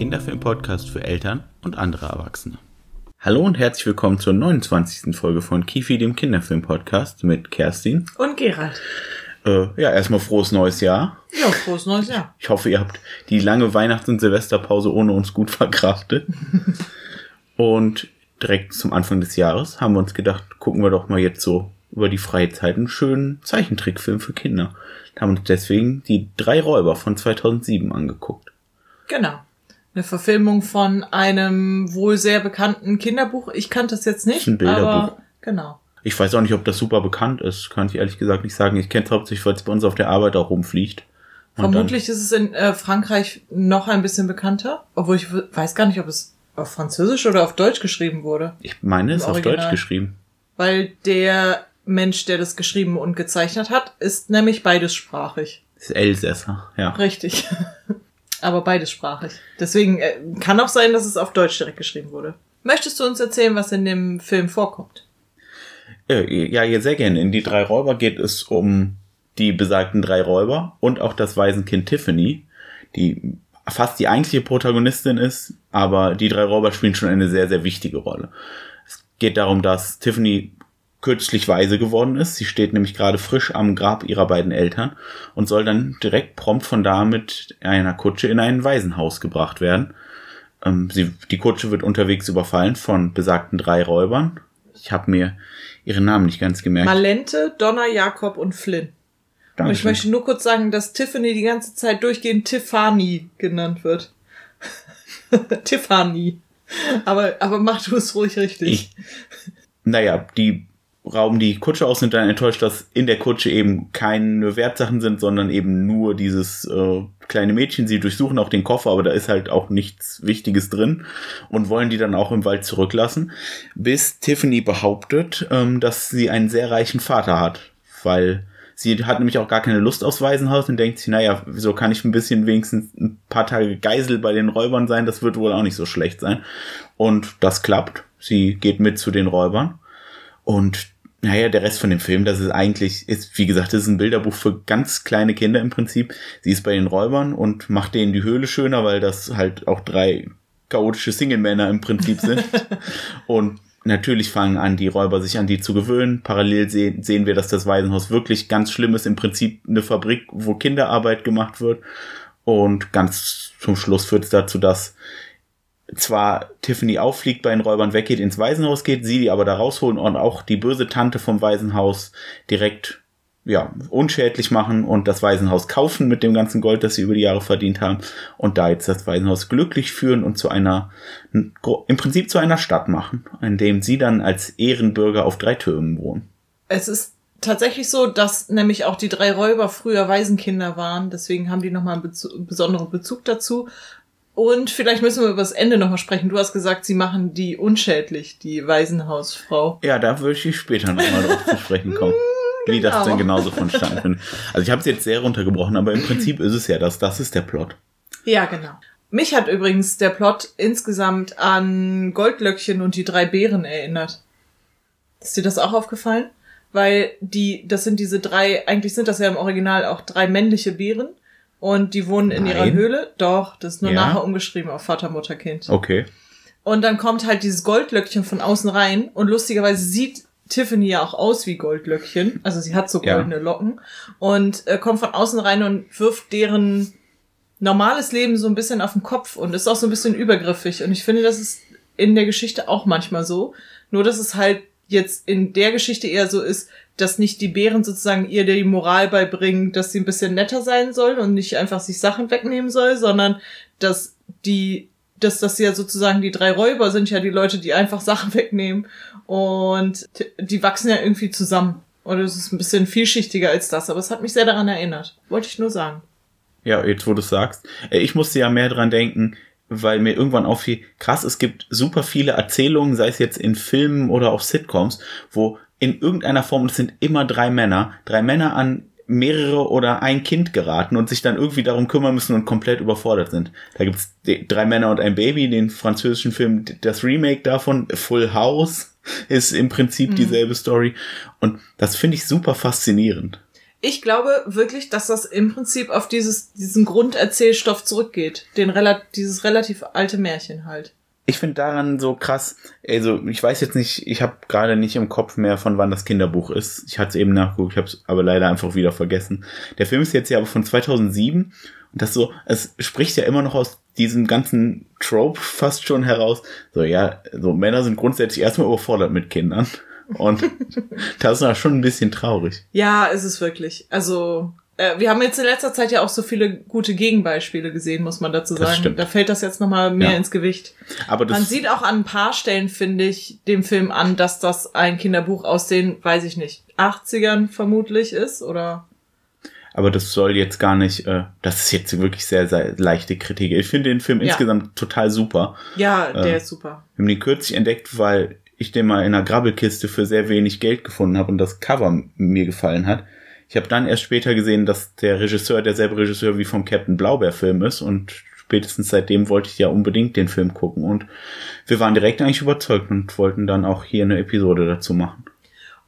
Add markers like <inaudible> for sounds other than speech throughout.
Kinderfilm-Podcast für Eltern und andere Erwachsene. Hallo und herzlich willkommen zur 29. Folge von Kifi, dem Kinderfilm-Podcast mit Kerstin. Und Gerald. Äh, ja, erstmal frohes neues Jahr. Ja, frohes neues Jahr. Ich hoffe, ihr habt die lange Weihnachts- und Silvesterpause ohne uns gut verkraftet. <laughs> und direkt zum Anfang des Jahres haben wir uns gedacht, gucken wir doch mal jetzt so über die freie Zeit einen schönen Zeichentrickfilm für Kinder. Wir haben uns deswegen die drei Räuber von 2007 angeguckt. Genau. Eine Verfilmung von einem wohl sehr bekannten Kinderbuch. Ich kannte das jetzt nicht, Ein Bilderbuch. aber genau. Ich weiß auch nicht, ob das super bekannt ist, kann ich ehrlich gesagt nicht sagen. Ich kenne es hauptsächlich, weil es bei uns auf der Arbeit auch rumfliegt. Und Vermutlich ist es in äh, Frankreich noch ein bisschen bekannter, obwohl ich weiß gar nicht, ob es auf Französisch oder auf Deutsch geschrieben wurde. Ich meine, es ist auf. Deutsch geschrieben. Weil der Mensch, der das geschrieben und gezeichnet hat, ist nämlich beidessprachig. Das ist Elsässer, ja. Richtig. <laughs> Aber beidessprachig. Deswegen äh, kann auch sein, dass es auf Deutsch direkt geschrieben wurde. Möchtest du uns erzählen, was in dem Film vorkommt? Äh, Ja, ja, sehr gerne. In die drei Räuber geht es um die besagten drei Räuber und auch das Waisenkind Tiffany, die fast die eigentliche Protagonistin ist, aber die drei Räuber spielen schon eine sehr, sehr wichtige Rolle. Es geht darum, dass Tiffany kürzlich weise geworden ist. Sie steht nämlich gerade frisch am Grab ihrer beiden Eltern und soll dann direkt prompt von da mit einer Kutsche in ein Waisenhaus gebracht werden. Ähm, sie, die Kutsche wird unterwegs überfallen von besagten drei Räubern. Ich habe mir ihren Namen nicht ganz gemerkt. Malente, Donna, Jakob und Flynn. Und ich möchte nur kurz sagen, dass Tiffany die ganze Zeit durchgehend Tiffany genannt wird. <laughs> Tiffany. Aber, aber mach du es ruhig richtig. Ich, naja, die rauben die Kutsche aus und dann enttäuscht, dass in der Kutsche eben keine Wertsachen sind, sondern eben nur dieses äh, kleine Mädchen. Sie durchsuchen auch den Koffer, aber da ist halt auch nichts Wichtiges drin und wollen die dann auch im Wald zurücklassen, bis Tiffany behauptet, ähm, dass sie einen sehr reichen Vater hat, weil sie hat nämlich auch gar keine Lust aufs Waisenhaus und denkt sich, naja, wieso kann ich ein bisschen wenigstens ein paar Tage Geisel bei den Räubern sein, das wird wohl auch nicht so schlecht sein. Und das klappt. Sie geht mit zu den Räubern. Und naja, der Rest von dem Film, das ist eigentlich, ist, wie gesagt, das ist ein Bilderbuch für ganz kleine Kinder im Prinzip. Sie ist bei den Räubern und macht denen die Höhle schöner, weil das halt auch drei chaotische Single-Männer im Prinzip sind. <laughs> und natürlich fangen an, die Räuber sich an die zu gewöhnen. Parallel sehen, sehen wir, dass das Waisenhaus wirklich ganz schlimm ist. Im Prinzip eine Fabrik, wo Kinderarbeit gemacht wird. Und ganz zum Schluss führt es dazu, dass zwar Tiffany auffliegt, bei den Räubern weggeht, ins Waisenhaus geht, sie die aber da rausholen und auch die böse Tante vom Waisenhaus direkt ja, unschädlich machen und das Waisenhaus kaufen mit dem ganzen Gold, das sie über die Jahre verdient haben und da jetzt das Waisenhaus glücklich führen und zu einer, im Prinzip zu einer Stadt machen, in dem sie dann als Ehrenbürger auf drei Türmen wohnen. Es ist tatsächlich so, dass nämlich auch die drei Räuber früher Waisenkinder waren. Deswegen haben die nochmal einen Bezu besonderen Bezug dazu. Und vielleicht müssen wir über das Ende nochmal sprechen. Du hast gesagt, sie machen die unschädlich, die Waisenhausfrau. Ja, da würde ich später nochmal drauf zu sprechen kommen. <laughs> Wie das genau. denn genauso vonstatten <laughs> findet. Also ich habe es jetzt sehr runtergebrochen, aber im Prinzip ist es ja das. Das ist der Plot. Ja, genau. Mich hat übrigens der Plot insgesamt an Goldlöckchen und die drei Bären erinnert. Ist dir das auch aufgefallen? Weil die, das sind diese drei, eigentlich sind das ja im Original auch drei männliche Bären. Und die wohnen in ihrer Nein. Höhle. Doch, das ist nur Ja. nachher umgeschrieben auf Vater, Mutter, Kind. Okay. Und dann kommt halt dieses Goldlöckchen von außen rein und lustigerweise sieht Tiffany ja auch aus wie Goldlöckchen. Also sie hat so Ja. goldene Locken und äh, kommt von außen rein und wirft deren normales Leben so ein bisschen auf den Kopf und ist auch so ein bisschen übergriffig. Und ich finde, das ist in der Geschichte auch manchmal so. Nur, dass es halt jetzt in der Geschichte eher so ist, dass nicht die Bären sozusagen ihr die Moral beibringen, dass sie ein bisschen netter sein soll und nicht einfach sich Sachen wegnehmen soll, sondern dass die, dass das ja sozusagen die drei Räuber sind ja die Leute, die einfach Sachen <laughs> wegnehmen und die wachsen ja irgendwie zusammen. Und es ist ein bisschen vielschichtiger als das, aber es hat mich sehr daran erinnert. Wollte ich nur sagen. Ja, jetzt wo du sagst. Äh, Ich musste ja mehr dran denken, weil mir irgendwann auffiel, krass, es gibt super viele Erzählungen, sei es jetzt in Filmen oder auch Sitcoms, wo in irgendeiner Form, es sind immer drei Männer, drei Männer an mehrere oder ein Kind geraten und sich dann irgendwie darum kümmern müssen und komplett überfordert sind. Da gibt's drei Männer und ein Baby, den französischen Film, das Remake davon, Full House, ist im Prinzip mhm. dieselbe Story. Und das finde ich super faszinierend. Ich glaube wirklich, dass das im Prinzip auf dieses, diesen Grunderzählstoff zurückgeht. Den, dieses relativ alte Märchen halt ich finde daran so krass, also ich weiß jetzt nicht, ich habe gerade nicht im Kopf mehr, von wann das Kinderbuch ist. Ich hatte es eben nachgeguckt, ich habe es aber leider einfach wieder vergessen. Der Film ist jetzt ja aber von 2007 und das so, es spricht ja immer noch aus diesem ganzen Trope fast schon heraus. So, ja, so Männer sind grundsätzlich erstmal überfordert mit Kindern. Und das ist schon ein bisschen traurig. Ja, ist es wirklich. Also, äh, wir haben jetzt in letzter Zeit ja auch so viele gute Gegenbeispiele gesehen, muss man dazu sagen. Da fällt das jetzt nochmal mehr ja. ins Gewicht. Aber man sieht auch an ein paar Stellen, finde ich, dem Film an, dass das ein Kinderbuch aus den, weiß ich nicht, 80ern vermutlich ist, oder? Aber das soll jetzt gar nicht, äh, das ist jetzt wirklich sehr, sehr leichte Kritik. Ich finde den Film ja. insgesamt total super. Ja, der äh, ist super. Wir haben den kürzlich entdeckt, weil ich den mal in einer Grabbelkiste für sehr wenig Geld gefunden habe und das Cover mir gefallen hat. Ich habe dann erst später gesehen, dass der Regisseur derselbe Regisseur wie vom Captain Blaubeer-Film ist und spätestens seitdem wollte ich ja unbedingt den Film gucken und wir waren direkt eigentlich überzeugt und wollten dann auch hier eine Episode dazu machen.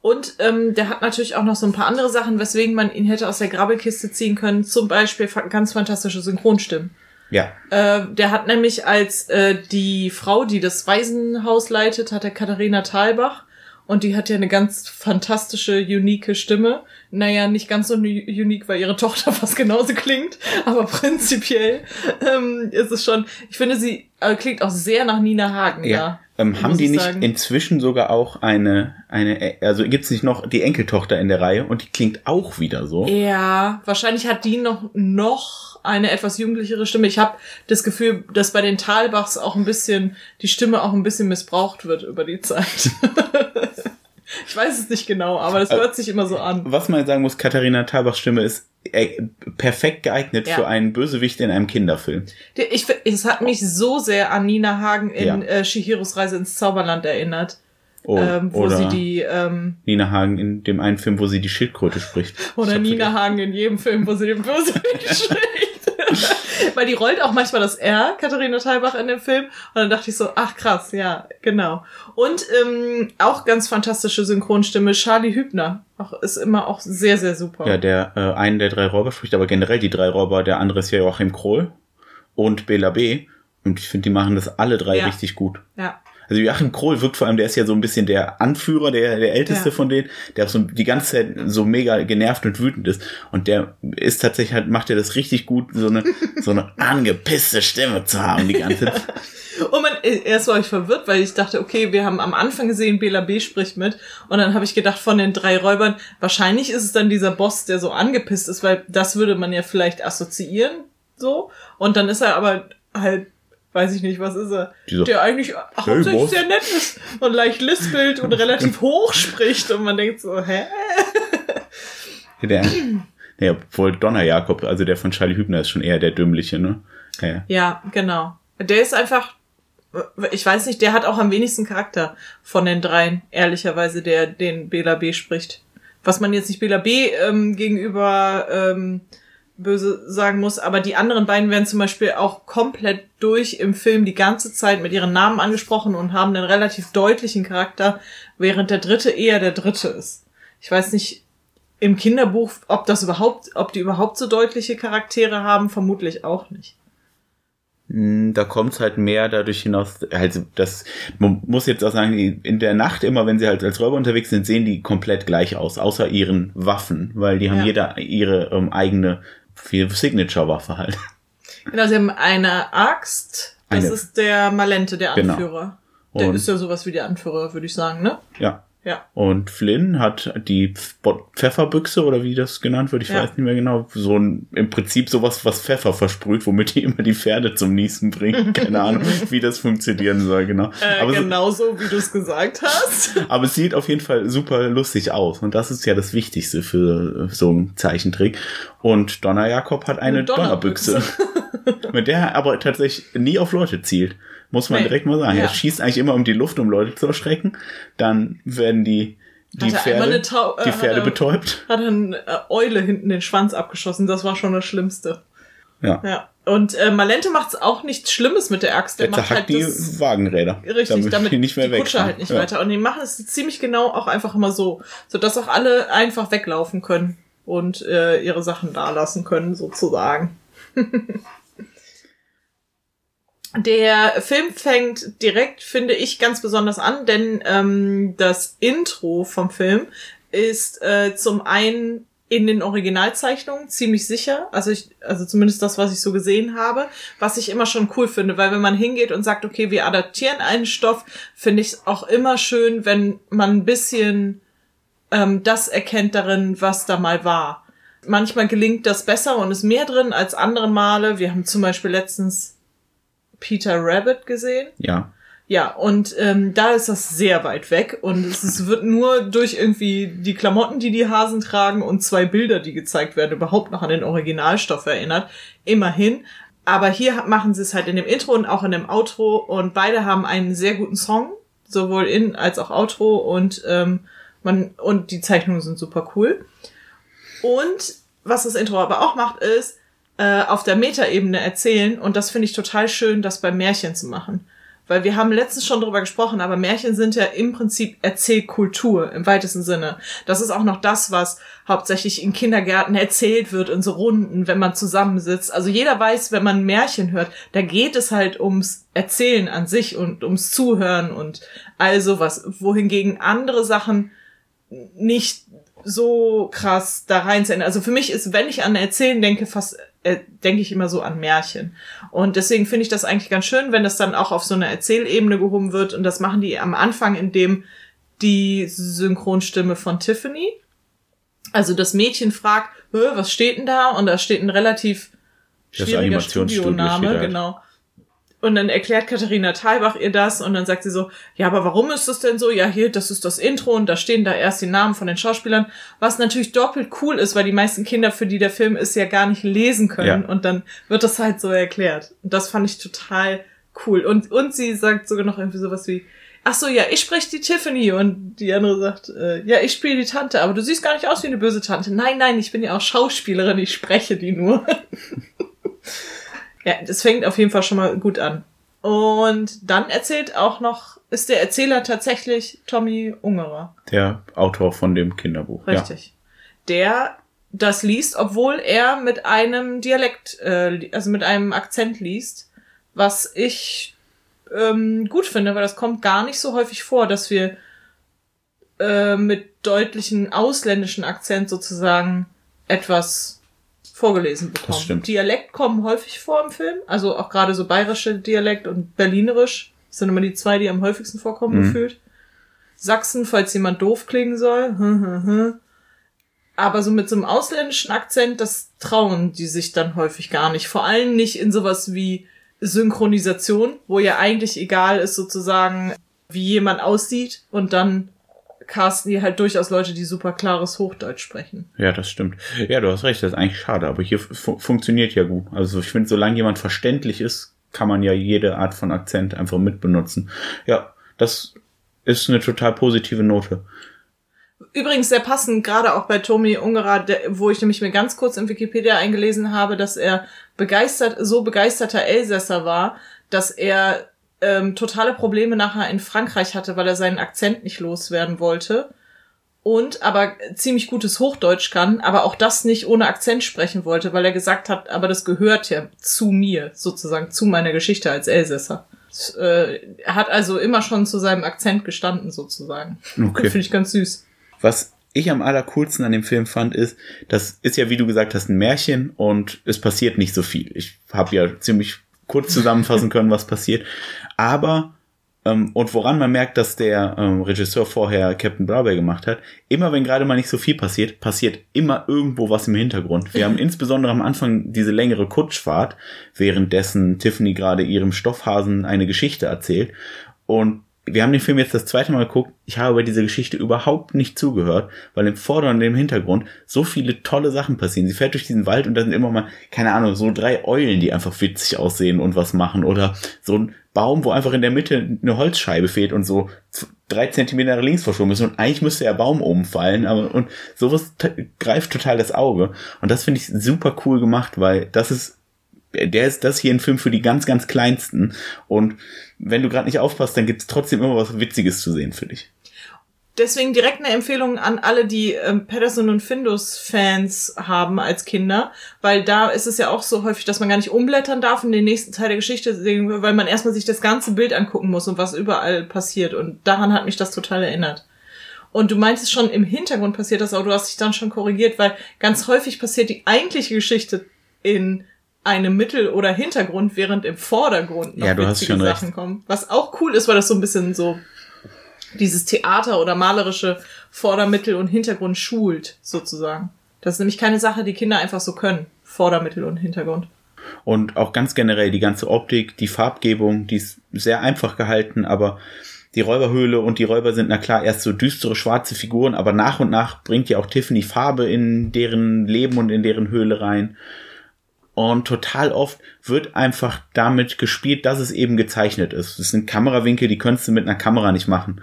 Und ähm, der hat natürlich auch noch so ein paar andere Sachen, weswegen man ihn hätte aus der Grabbelkiste ziehen können. Zum Beispiel ganz fantastische Synchronstimmen. Ja. Äh, der hat nämlich als äh, die Frau, die das Waisenhaus leitet, hat der Katharina Thalbach und die hat ja eine ganz fantastische, unique Stimme. Naja, nicht ganz so unique, weil ihre Tochter <laughs> fast genauso klingt, aber prinzipiell ähm, ist es schon, ich finde, sie äh, klingt auch sehr nach Nina Hagen, ja. ja ähm, haben die nicht sagen. inzwischen sogar auch eine, eine, also gibt's nicht noch die Enkeltochter in der Reihe und die klingt auch wieder so? Ja, wahrscheinlich hat die noch, noch eine etwas jugendlichere Stimme. Ich habe das Gefühl, dass bei den Talbachs auch ein bisschen, die Stimme auch ein bisschen missbraucht wird über die Zeit. <laughs> ich weiß es nicht genau, aber das hört sich immer so an. Was man sagen muss, Katharina Talbachs Stimme ist äh, perfekt geeignet ja. für einen Bösewicht in einem Kinderfilm. Ich, es hat mich so sehr an Nina Hagen in ja. äh, Shihiros Reise ins Zauberland erinnert. Oh, ähm, wo sie die ähm, Nina Hagen in dem einen Film, wo sie die Schildkröte spricht. Oder Nina vergessen. Hagen in jedem Film, wo sie den Bösewicht <laughs> spricht. <laughs> Weil die rollt auch manchmal das R, Katharina Thalbach in dem Film. Und dann dachte ich so, ach krass, ja, genau. Und ähm, auch ganz fantastische Synchronstimme, Charlie Hübner. Auch, ist immer auch sehr, sehr super. Ja, der äh, einen der drei Räuber spricht, aber generell die drei Räuber, der andere ist ja Joachim Krohl und Bela B. Und ich finde, die machen das alle drei ja. richtig gut. Ja. Also Joachim Krohl wirkt vor allem, der ist ja so ein bisschen der Anführer, der, der älteste ja. von denen, der auch so die ganze Zeit so mega genervt und wütend ist. Und der ist tatsächlich halt, macht er das richtig gut, so eine, so eine <laughs> angepisste Stimme zu haben die ganze Zeit. Und man, erst war ich verwirrt, weil ich dachte, okay, wir haben am Anfang gesehen, Bela B spricht mit. Und dann habe ich gedacht, von den drei Räubern, wahrscheinlich ist es dann dieser Boss, der so angepisst ist, weil das würde man ja vielleicht assoziieren, so. Und dann ist er aber halt weiß ich nicht, was ist er? Dieser, der eigentlich hauptsächlich sehr nett ist und leicht lispelt und relativ hoch spricht und man denkt so, hä? Der, ja, obwohl Donner Jakob, also der von Charlie Hübner ist schon eher der dümmliche, ne? Ja. ja, genau. Der ist einfach, ich weiß nicht, der hat auch am wenigsten Charakter von den dreien, ehrlicherweise, der den Bela B spricht. Was man jetzt nicht Bela B ähm, gegenüber ähm, böse sagen muss, aber die anderen beiden werden zum Beispiel auch komplett durch im Film die ganze Zeit mit ihren Namen angesprochen und haben einen relativ deutlichen Charakter, während der dritte eher der dritte ist. Ich weiß nicht im Kinderbuch, ob das überhaupt, ob die überhaupt so deutliche Charaktere haben, vermutlich auch nicht. Hm, da kommt es halt mehr dadurch hinaus, also das, man muss jetzt auch sagen, in der Nacht immer, wenn sie halt als Räuber unterwegs sind, sehen die komplett gleich aus, außer ihren Waffen, weil die haben ja. jeder ihre ähm, eigene viel Signature-Waffe halt. Genau, sie haben eine Axt. Das eine. ist der Malente, der genau. Anführer. Genau. Der ist ja sowas wie der Anführer, würde ich sagen, ne? Ja. Ja. Und Flynn hat die Pfefferbüchse oder wie das genannt wird, ich ja. weiß nicht mehr genau, so ein, im Prinzip sowas, was Pfeffer versprüht, womit die immer die Pferde zum Niesen bringen. <laughs> Keine Ahnung, wie das funktionieren soll, genau. Äh, aber genau so, wie du es gesagt hast. <laughs> aber es sieht auf jeden Fall super lustig aus und das ist ja das Wichtigste für so einen Zeichentrick. Und Donner Jakob hat eine, eine Donnerbüchse. Donnerbüchse. <laughs> mit der er aber tatsächlich nie auf Leute zielt. Muss man nee. direkt mal sagen. Ja. Er schießt eigentlich immer um die Luft, um Leute zu erschrecken. Dann werden die die Pferde, Tau die Pferde hat er, betäubt. Hat eine äh, Eule hinten den Schwanz abgeschossen. Das war schon das Schlimmste. Ja. Ja. Und äh, Malente macht's auch nichts Schlimmes mit der Axt. Der Der macht halt die das, Wagenräder. Richtig, damit die nicht mehr die Kutsche halt nicht ja. weiter. Und die machen es ziemlich genau auch einfach immer so, sodass auch alle einfach weglaufen können und äh, ihre Sachen da lassen können, sozusagen. <laughs> Der Film fängt direkt, finde ich, ganz besonders an, denn ähm, das Intro vom Film ist äh, zum einen in den Originalzeichnungen ziemlich sicher, also ich, also zumindest das, was ich so gesehen habe, was ich immer schon cool finde, weil wenn man hingeht und sagt, okay, wir adaptieren einen Stoff, finde ich es auch immer schön, wenn man ein bisschen ähm, das erkennt darin, was da mal war. Manchmal gelingt das besser und ist mehr drin als andere Male. Wir haben zum Beispiel letztens Peter Rabbit gesehen. Ja. Ja, und ähm, da ist das sehr weit weg und es ist, wird nur durch irgendwie die Klamotten, die die Hasen tragen und zwei Bilder, die gezeigt werden, überhaupt noch an den Originalstoff erinnert. Immerhin. Aber hier machen sie es halt in dem Intro und auch in dem Outro und beide haben einen sehr guten Song, sowohl in als auch Outro und ähm, man und die Zeichnungen sind super cool. Und was das Intro aber auch macht, ist äh, auf der Metaebene erzählen und das finde ich total schön, das bei Märchen zu machen. Weil wir haben letztens schon drüber gesprochen, aber Märchen sind ja im Prinzip Erzählkultur im weitesten Sinne. Das ist auch noch das, was hauptsächlich in Kindergärten erzählt wird, in so Runden, wenn man zusammensitzt. Also jeder weiß, wenn man Märchen hört, da geht es halt ums Erzählen an sich und ums Zuhören und all sowas. Wohingegen andere Sachen nicht so krass da rein sind. Also für mich ist, wenn ich an Erzählen denke, fast äh, denke ich immer so an Märchen. Und deswegen finde ich das eigentlich ganz schön, wenn das dann auch auf so eine Erzählebene gehoben wird. Und das machen die am Anfang, indem die Synchronstimme von Tiffany, also das Mädchen fragt, "Hä, was steht denn da? Und da steht ein relativ schwieriger Animationsstudio Studioname, halt. genau. Und dann erklärt Katharina Thalbach ihr das und dann sagt sie so, ja, aber warum ist das denn so? Ja, hier, das ist das Intro und da stehen da erst die Namen von den Schauspielern, was natürlich doppelt cool ist, weil die meisten Kinder, für die der Film ist, ja gar nicht lesen können Ja. und dann wird das halt so erklärt. Und das fand ich total cool. Und, und sie sagt sogar noch irgendwie sowas wie, ach so, ja, ich spreche die Tiffany und die andere sagt, äh, ja, ich spiele die Tante, aber du siehst gar nicht aus wie eine böse Tante. Nein, nein, ich bin ja auch Schauspielerin, ich spreche die nur. <laughs> Ja, das fängt auf jeden Fall schon mal gut an. Und dann erzählt auch noch, ist der Erzähler tatsächlich Tommy Ungerer. Der Autor von dem Kinderbuch. Richtig. Der das liest, obwohl er mit einem Dialekt, äh, also mit einem Akzent liest, was ich ähm, gut finde, weil das kommt gar nicht so häufig vor, dass wir äh, mit deutlichen ausländischen Akzent sozusagen etwas vorgelesen bekommen. stimmt. Dialekt kommen häufig vor im Film, also auch gerade so bayerische Dialekt und berlinerisch das sind immer die zwei, die am häufigsten vorkommen Mhm. gefühlt. Sachsen, falls jemand doof klingen soll. <laughs> Hm, hm, hm. Aber so mit so einem ausländischen Akzent, das trauen die sich dann häufig gar nicht. Vor allem nicht in sowas wie Synchronisation, wo ja eigentlich egal ist sozusagen, wie jemand aussieht und dann casten die halt durchaus Leute, die super klares Hochdeutsch sprechen. Ja, das stimmt. Ja, du hast recht, das ist eigentlich schade, aber hier fu funktioniert ja gut. Also ich finde, solange jemand verständlich ist, kann man ja jede Art von Akzent einfach mitbenutzen. Ja, das ist eine total positive Note. Übrigens sehr passend, gerade auch bei Tommy Ungerer, wo ich nämlich mir ganz kurz in Wikipedia eingelesen habe, dass er begeistert, so begeisterter Elsässer war, dass er ähm, totale Probleme nachher in Frankreich hatte, weil er seinen Akzent nicht loswerden wollte. Und aber ziemlich gutes Hochdeutsch kann, aber auch das nicht ohne Akzent sprechen wollte, weil er gesagt hat, aber das gehört ja zu mir, sozusagen zu meiner Geschichte als Elsässer. Das, äh, er hat also immer schon zu seinem Akzent gestanden, sozusagen. Okay. Finde ich ganz süß. Was ich am allercoolsten an dem Film fand, ist, das ist ja, wie du gesagt hast, ein Märchen und es passiert nicht so viel. Ich habe ja ziemlich kurz zusammenfassen können, was passiert. Aber, ähm, und woran man merkt, dass der ähm, Regisseur vorher Captain Blaubeer gemacht hat, immer wenn gerade mal nicht so viel passiert, passiert immer irgendwo was im Hintergrund. Wir haben <laughs> insbesondere am Anfang diese längere Kutschfahrt, währenddessen Tiffany gerade ihrem Stoffhasen eine Geschichte erzählt. Und wir haben den Film jetzt das zweite Mal geguckt. Ich habe bei dieser Geschichte überhaupt nicht zugehört, weil im Vordergrund und im Hintergrund so viele tolle Sachen passieren. Sie fährt durch diesen Wald und da sind immer mal, keine Ahnung, so drei Eulen, die einfach witzig aussehen und was machen. Oder so ein Baum, wo einfach in der Mitte eine Holzscheibe fehlt und so drei Zentimeter links verschoben ist. Und eigentlich müsste der Baum umfallen. Aber, und sowas greift total das Auge. Und das finde ich super cool gemacht, weil das ist der ist das hier ein Film für die ganz, ganz kleinsten. Und wenn du gerade nicht aufpasst, dann gibt es trotzdem immer was Witziges zu sehen für dich. Deswegen direkt eine Empfehlung an alle, die ähm, Patterson und Findus Fans haben als Kinder, weil da ist es ja auch so häufig, dass man gar nicht umblättern darf in den nächsten Teil der Geschichte, weil man erstmal sich das ganze Bild angucken muss und was überall passiert. Und daran hat mich das total erinnert. Und du meintest schon, im Hintergrund passiert das, aber du hast dich dann schon korrigiert, weil ganz häufig passiert die eigentliche Geschichte in einem Mittel- oder Hintergrund, während im Vordergrund noch ja, du hast schon Sachen recht. kommen. Was auch cool ist, weil das so ein bisschen so dieses Theater oder malerische Vordermittel und Hintergrund schult, sozusagen. Das ist nämlich keine Sache, die Kinder einfach so können. Vordermittel und Hintergrund. Und auch ganz generell die ganze Optik, die Farbgebung, die ist sehr einfach gehalten, aber die Räuberhöhle und die Räuber sind na klar erst so düstere schwarze Figuren, aber nach und nach bringt ja auch Tiffany Farbe in deren Leben und in deren Höhle rein. Und total oft wird einfach damit gespielt, dass es eben gezeichnet ist. Das sind Kamerawinkel, die könntest du mit einer Kamera nicht machen.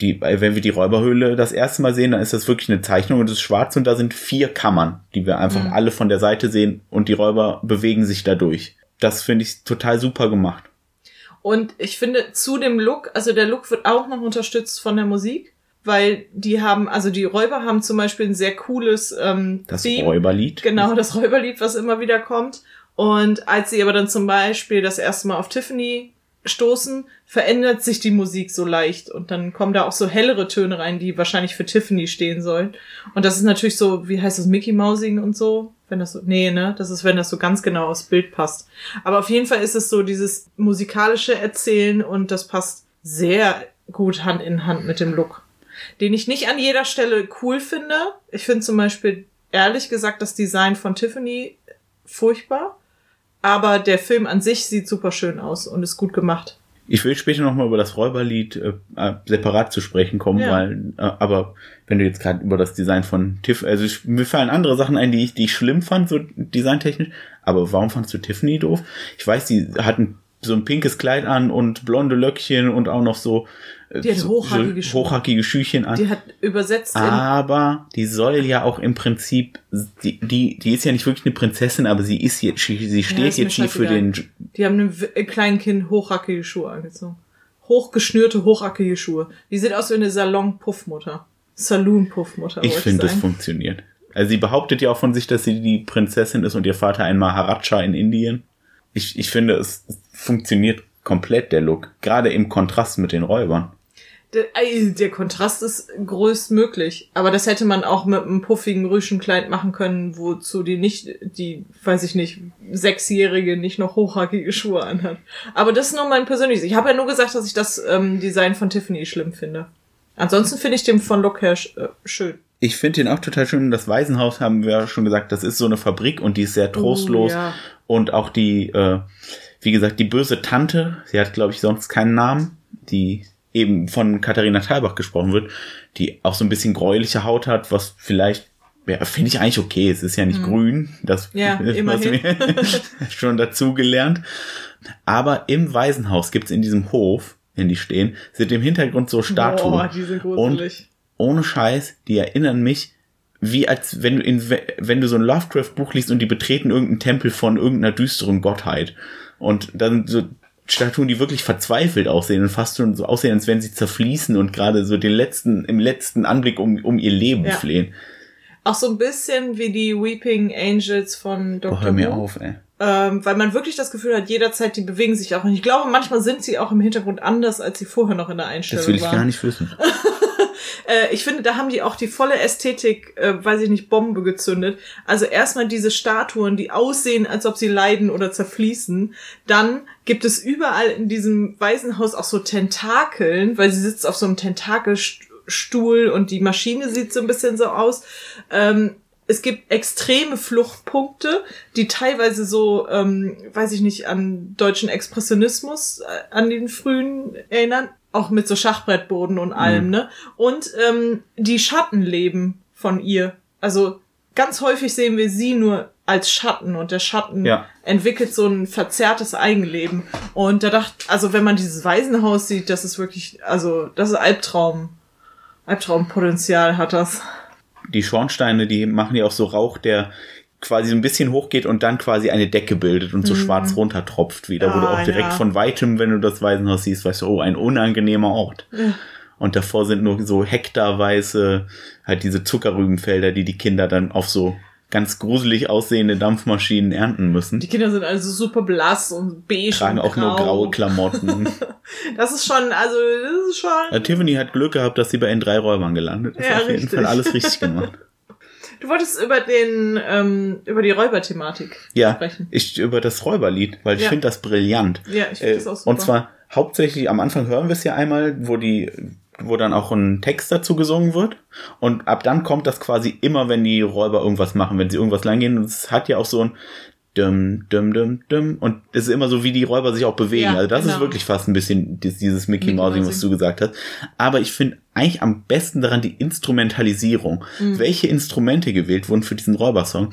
Die, wenn wir die Räuberhöhle das erste Mal sehen, dann ist das wirklich eine Zeichnung und es ist schwarz und da sind vier Kammern, die wir einfach mhm. alle von der Seite sehen und die Räuber bewegen sich dadurch. Das finde ich total super gemacht. Und ich finde zu dem Look, also der Look wird auch noch unterstützt von der Musik weil die haben, also die Räuber haben zum Beispiel ein sehr cooles ähm, Das Theme. Räuberlied. Genau, das Räuberlied, was immer wieder kommt. Und als sie aber dann zum Beispiel das erste Mal auf Tiffany stoßen, verändert sich die Musik so leicht und dann kommen da auch so hellere Töne rein, die wahrscheinlich für Tiffany stehen sollen. Und das ist natürlich so, wie heißt das, Mickey Mousing und so? Wenn das so, nee, ne? Das ist, wenn das so ganz genau aufs Bild passt. Aber auf jeden Fall ist es so dieses musikalische Erzählen und das passt sehr gut Hand in Hand mit dem Look den ich nicht an jeder Stelle cool finde. Ich finde zum Beispiel ehrlich gesagt das Design von Tiffany furchtbar. Aber der Film an sich sieht super schön aus und ist gut gemacht. Ich will später nochmal über das Räuberlied äh, äh, separat zu sprechen kommen, ja. weil, äh, aber wenn du jetzt gerade über das Design von Tiff, also ich, mir fallen andere Sachen ein, die ich, die ich schlimm fand, so designtechnisch, aber warum fandst du Tiffany doof? Ich weiß, die hatten so ein pinkes Kleid an und blonde Löckchen und auch noch so die hat hochhackige, so hochhackige Schüchchen an. Die hat übersetzt. Aber die soll ja auch im Prinzip, die, die, die ist ja nicht wirklich eine Prinzessin, aber sie ist jetzt, sie steht ja, jetzt hier für den. Die haben einem kleinen Kind hochhackige Schuhe angezogen. Hochgeschnürte, hochhackige Schuhe. Die sieht aus wie eine Salon-Puffmutter. Saloon-Puffmutter. Ich finde, das funktioniert. Also sie behauptet ja auch von sich, dass sie die Prinzessin ist und ihr Vater ein Maharaja in Indien. Ich, ich finde, es funktioniert komplett, der Look. Gerade im Kontrast mit den Räubern. Der, der Kontrast ist größtmöglich. Aber das hätte man auch mit einem puffigen Rüschenkleid machen können, wozu die nicht, die, weiß ich nicht, Sechsjährige nicht noch hochhackige Schuhe anhat. Aber das ist nur mein persönliches. Ich habe ja nur gesagt, dass ich das ähm, Design von Tiffany schlimm finde. Ansonsten finde ich den von Look her äh, schön. Ich finde den auch total schön. Das Waisenhaus haben wir ja schon gesagt, das ist so eine Fabrik und die ist sehr trostlos. Uh, ja. Und auch die, äh, wie gesagt, die böse Tante, sie hat, glaube ich, sonst keinen Namen, die eben von Katharina Thalbach gesprochen wird, die auch so ein bisschen gräuliche Haut hat, was vielleicht ja, finde ich eigentlich okay. Es ist ja nicht hm. grün. Das ja, <laughs> immerhin. <laughs> <laughs> schon dazu gelernt. Aber im Waisenhaus gibt's in diesem Hof, in die stehen, sind im Hintergrund so Statuen. Boah, die sind gruselig. Und ohne Scheiß, die erinnern mich, wie als wenn du in, wenn du so ein Lovecraft-Buch liest und die betreten irgendeinen Tempel von irgendeiner düsteren Gottheit. Und dann so Statuen, die wirklich verzweifelt aussehen und fast schon so aussehen, als wenn sie zerfließen und gerade so den letzten, im letzten Anblick um, um ihr Leben ja. flehen. Auch so ein bisschen wie die Weeping Angels von Dr. Boah, hör mir auf, ey. Ähm, weil man wirklich das Gefühl hat, jederzeit, die bewegen sich auch. Und ich glaube, manchmal sind sie auch im Hintergrund anders, als sie vorher noch in der Einstellung waren. Das will ich waren. gar nicht wissen. <laughs> äh, ich finde, da haben die auch die volle Ästhetik, äh, weiß ich nicht, Bombe gezündet. Also erstmal diese Statuen, die aussehen, als ob sie leiden oder zerfließen. Dann gibt es überall in diesem Waisenhaus auch so Tentakeln, weil sie sitzt auf so einem Tentakelstuhl und die Maschine sieht so ein bisschen so aus. Ähm, es gibt extreme Fluchtpunkte, die teilweise so, ähm, weiß ich nicht, an deutschen Expressionismus, äh, an den frühen erinnern. Auch mit so Schachbrettboden und allem, mhm. ne? Und ähm, die Schattenleben von ihr. Also ganz häufig sehen wir sie nur als Schatten und der Schatten ja. entwickelt so ein verzerrtes Eigenleben. Und da dachte, also wenn man dieses Waisenhaus sieht, das ist wirklich, also das ist Albtraum, Albtraumpotenzial hat das. Die Schornsteine, die machen ja auch so Rauch, der quasi so ein bisschen hochgeht und dann quasi eine Decke bildet und so mhm. schwarz runtertropft wieder, ah, wo du auch direkt ja. von weitem, wenn du das Waisenhaus siehst, weißt du, oh, ein unangenehmer Ort. Ja. Und davor sind nur so hektarweise halt diese Zuckerrübenfelder, die die Kinder dann auf so ganz gruselig aussehende Dampfmaschinen ernten müssen. Die Kinder sind also super blass und beige. Tragen auch grau. nur graue Klamotten. <laughs> das ist schon, also das ist schon. Ja, Tiffany hat Glück gehabt, dass sie bei N3 Räubern gelandet ist. Ja, auf jeden richtig. Fall alles richtig gemacht. <laughs> Du wolltest über den ähm, über die Räuberthematik ja, sprechen. Ich über das Räuberlied, weil ich ja. finde das brillant. Ja, ich finde äh, das auch super. Und zwar hauptsächlich am Anfang hören wir es ja einmal, wo die wo dann auch ein Text dazu gesungen wird. Und ab dann kommt das quasi immer, wenn die Räuber irgendwas machen, wenn sie irgendwas langgehen. Und es hat ja auch so ein dum, dum, dum, dum. Und es ist immer so, wie die Räuber sich auch bewegen. Ja, also das genau. ist wirklich fast ein bisschen dieses Mickey, Mickey Mousing, was du gesagt hast. Aber ich finde eigentlich am besten daran die Instrumentalisierung. Mhm. Welche Instrumente gewählt wurden für diesen Räubersong?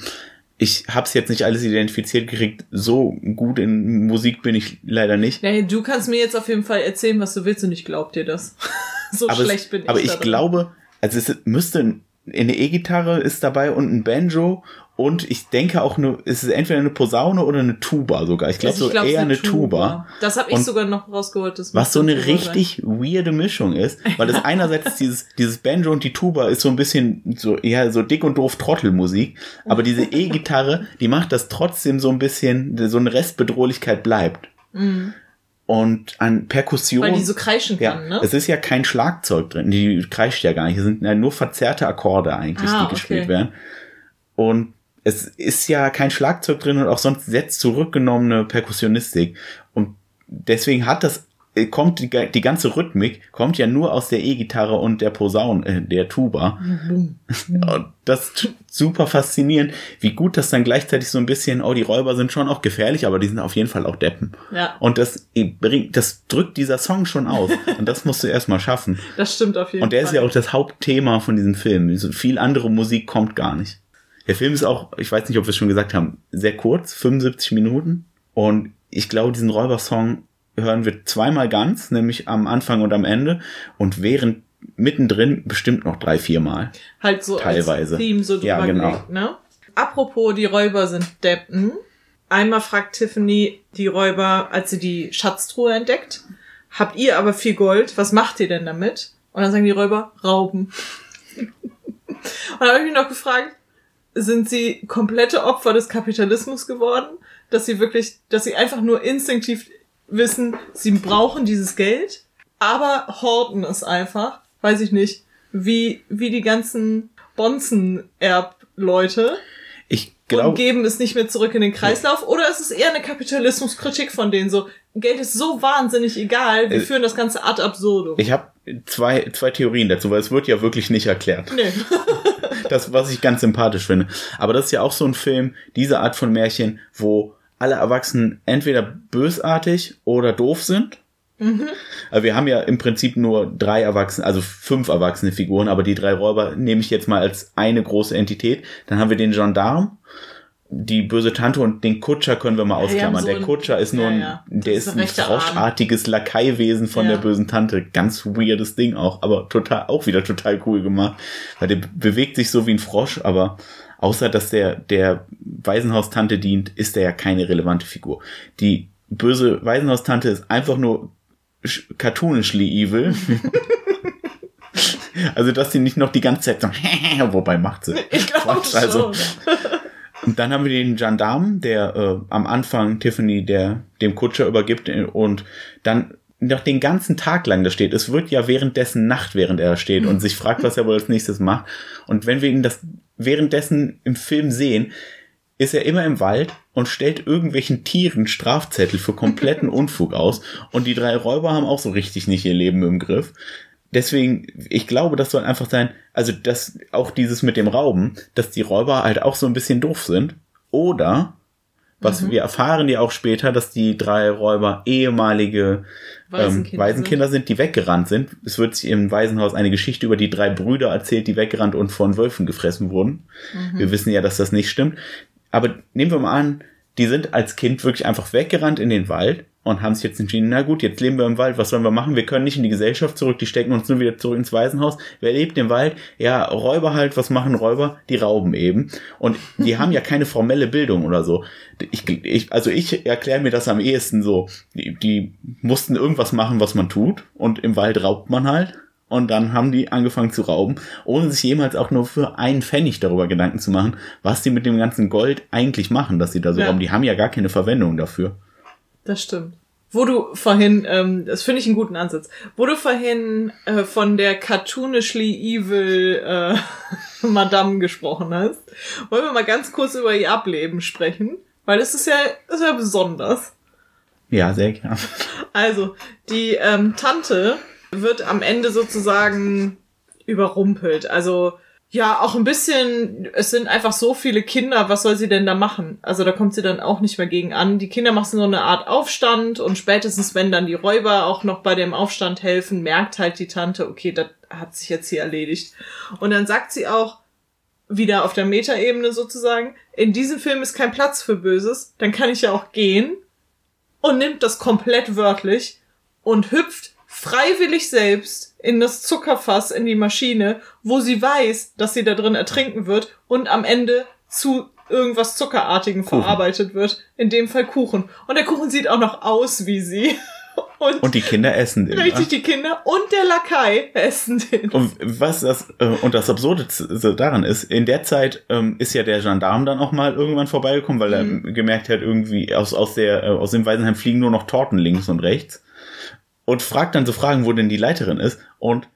ich habe es jetzt nicht alles identifiziert gekriegt. So gut in Musik bin ich leider nicht. Nee, du kannst mir jetzt auf jeden Fall erzählen, was du willst und ich glaub dir das. <laughs> so aber schlecht es, bin ich. Aber ich glaube, also es müsste eine E-Gitarre ist dabei und ein Banjo und ich denke auch nur, es ist entweder eine Posaune oder eine Tuba sogar. Ich glaube also so glaub, eher eine Tuba. Tuba. Das habe ich und sogar noch rausgeholt. Das was so eine Tuba richtig sein. weirde Mischung ist, weil das <laughs> einerseits dieses dieses Banjo und die Tuba ist so ein bisschen so ja so dick und doof Trottelmusik, aber diese <laughs> E-Gitarre, die macht das trotzdem so ein bisschen so eine Restbedrohlichkeit bleibt. Mhm. Und an Perkussion. Weil die so kreischen ja, kann, ne? Es ist ja kein Schlagzeug drin. Die kreischt ja gar nicht. Es sind ja nur verzerrte Akkorde eigentlich, ah, die gespielt okay. werden. Und es ist ja kein Schlagzeug drin und auch sonst setzt zurückgenommene Perkussionistik. Und deswegen hat das, äh, kommt die, die ganze Rhythmik, kommt ja nur aus der E-Gitarre und der Posaune, äh, der Tuba. Mhm. das ist super faszinierend, wie gut das dann gleichzeitig so ein bisschen, oh, die Räuber sind schon auch gefährlich, aber die sind auf jeden Fall auch Deppen. Ja. Und das bringt, das drückt dieser Song schon aus. <laughs> und das musst du erstmal schaffen. Das stimmt auf jeden Fall. Und der Fall. ist ja auch das Hauptthema von diesem Film. So viel andere Musik kommt gar nicht. Der Film ist auch, ich weiß nicht, ob wir es schon gesagt haben, sehr kurz, 75 Minuten. Und ich glaube, diesen Räubersong hören wir zweimal ganz, nämlich am Anfang und am Ende. Und während mittendrin bestimmt noch drei, vier Mal. Halt so teilweise. als Theme so drüber ja, genau. gelegt, ne? Apropos, die Räuber sind Deppen. Einmal fragt Tiffany die Räuber, als sie die Schatztruhe entdeckt, habt ihr aber viel Gold, was macht ihr denn damit? Und dann sagen die Räuber, rauben. <laughs> und dann habe ich mich noch gefragt, sind sie komplette Opfer des Kapitalismus geworden, dass sie wirklich, dass sie einfach nur instinktiv wissen, sie brauchen dieses Geld, aber horten es einfach, weiß ich nicht, wie, wie die ganzen Bonzen-Erb-Leute. Ich glaube. Und geben es nicht mehr zurück in den Kreislauf, oder ist es eher eine Kapitalismuskritik von denen so, Geld ist so wahnsinnig egal, wir äh, führen das Ganze ad absurdum. Ich habe zwei, zwei Theorien dazu, weil es wird ja wirklich nicht erklärt. Nee. <laughs> das, was ich ganz sympathisch finde. Aber das ist ja auch so ein Film, diese Art von Märchen, wo alle Erwachsenen entweder bösartig oder doof sind. Mhm. Also wir haben ja im Prinzip nur drei Erwachsene, also fünf erwachsene Figuren, aber die drei Räuber nehme ich jetzt mal als eine große Entität. Dann haben wir den Gendarm, die böse Tante und den Kutscher können wir mal ausklammern. So der Kutscher ist nur ein, ja, der ist, ein froschartiges Lakaiwesen von ja. der bösen Tante. Ganz weirdes Ding auch, aber total, auch wieder total cool gemacht. Weil der bewegt sich so wie ein Frosch, aber außer dass der, der Waisenhaustante dient, ist er ja keine relevante Figur. Die böse Waisenhaustante ist einfach nur cartoonishly evil. <laughs> also, dass sie nicht noch die ganze Zeit so, <laughs> wobei macht sie. Ich glaube also, <laughs> und dann haben wir den Gendarmen, der äh, am Anfang Tiffany der dem Kutscher übergibt äh, und dann noch den ganzen Tag lang da steht. Es wird ja währenddessen Nacht, während er da steht und sich fragt, was er wohl als nächstes macht. Und wenn wir ihn das währenddessen im Film sehen, ist er immer im Wald und stellt irgendwelchen Tieren Strafzettel für kompletten <laughs> Unfug aus. Und die drei Räuber haben auch so richtig nicht ihr Leben im Griff deswegen, ich glaube, das soll einfach sein, also dass auch dieses mit dem Rauben, dass die Räuber halt auch so ein bisschen doof sind. Oder Was wir erfahren ja auch später, dass die drei Räuber ehemalige ähm, Waisenkinder Waisenkinder sind. die weggerannt sind. Es wird sich im Waisenhaus eine Geschichte über die drei Brüder erzählt, die weggerannt und von Wölfen gefressen wurden. Wir wissen ja, dass das nicht stimmt. Aber nehmen wir mal an, die sind als Kind wirklich einfach weggerannt in den Wald und haben sich jetzt entschieden, na gut, jetzt leben wir im Wald, was sollen wir machen? Wir können nicht in die Gesellschaft zurück, die stecken uns nur wieder zurück ins Waisenhaus. Wer lebt im Wald? Ja, Räuber halt, was machen Räuber? Die rauben eben. Und die haben ja <laughs> keine formelle Bildung oder so. Ich, ich, also ich erkläre mir das am ehesten so. Die, die mussten irgendwas machen, was man tut und im Wald raubt man halt. Und dann haben die angefangen zu rauben, ohne sich jemals auch nur für einen Pfennig darüber Gedanken zu machen, was die mit dem ganzen Gold eigentlich machen, dass sie da so Ja. rauben. Die haben ja gar keine Verwendung dafür. Das stimmt. Wo du vorhin, ähm, das finde ich einen guten Ansatz, wo du vorhin äh, von der cartoonishly evil äh, <laughs> Madame gesprochen hast, wollen wir mal ganz kurz über ihr Ableben sprechen, weil es ist ja, das ist ja besonders. Ja, sehr gern. Also, die ähm, Tante wird am Ende sozusagen überrumpelt. Also, ja, auch ein bisschen, es sind einfach so viele Kinder, was soll sie denn da machen? Also da kommt sie dann auch nicht mehr gegen an. Die Kinder machen so eine Art Aufstand und spätestens, wenn dann die Räuber auch noch bei dem Aufstand helfen, merkt halt die Tante, okay, das hat sich jetzt hier erledigt. Und dann sagt sie auch, wieder auf der Metaebene sozusagen, in diesem Film ist kein Platz für Böses, dann kann ich ja auch gehen und nimmt das komplett wörtlich und hüpft freiwillig selbst in das Zuckerfass in die Maschine, wo sie weiß, dass sie da drin ertrinken wird und am Ende zu irgendwas Zuckerartigem Kuchen. verarbeitet wird. In dem Fall Kuchen. Und der Kuchen sieht auch noch aus wie sie. <laughs> Und, Und die Kinder essen den. richtig die Kinder und der Lakai essen den. Und was das äh, und das Absurde daran ist, in der Zeit ähm, ist ja der Gendarm dann auch mal irgendwann vorbeigekommen, weil er Mhm. gemerkt hat, irgendwie aus aus der äh, aus dem Waisenheim fliegen nur noch Torten links und rechts und fragt dann so Fragen, wo denn die Leiterin ist und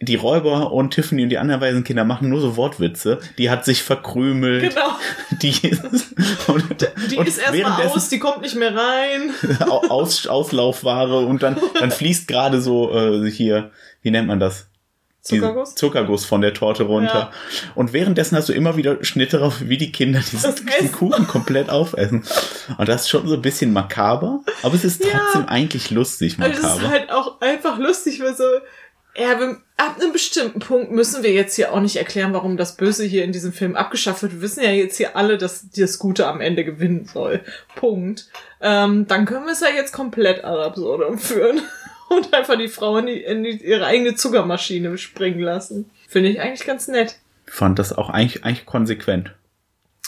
die Räuber und Tiffany und die anderen Waisenkinder machen nur so Wortwitze. Die hat sich verkrümelt. Genau. <laughs> <laughs> Die ist, und, Die und ist erstmal aus, die kommt nicht mehr rein. Au- <laughs> Aus, Auslaufware und dann, dann fließt gerade so äh, hier, wie nennt man das? Zuckerguss? Zuckerguss von der Torte runter. Und währenddessen hast du immer wieder Schnitte drauf, wie die Kinder diesen. Kuchen komplett aufessen. Und das ist schon so ein bisschen makaber, aber es ist Ja. trotzdem eigentlich lustig Aber das ist makaber. halt auch einfach lustig, weil so, ja, ab einem bestimmten Punkt müssen wir jetzt hier auch nicht erklären, warum das Böse hier in diesem Film abgeschafft wird. Wir wissen ja jetzt hier alle, dass das Gute am Ende gewinnen soll. Punkt. Ähm, dann können wir es ja jetzt komplett ad absurdum führen. <laughs> Und einfach die Frau in, die, in die, ihre eigene Zuckermaschine springen lassen. Finde ich eigentlich ganz nett. Fand das auch eigentlich, eigentlich konsequent.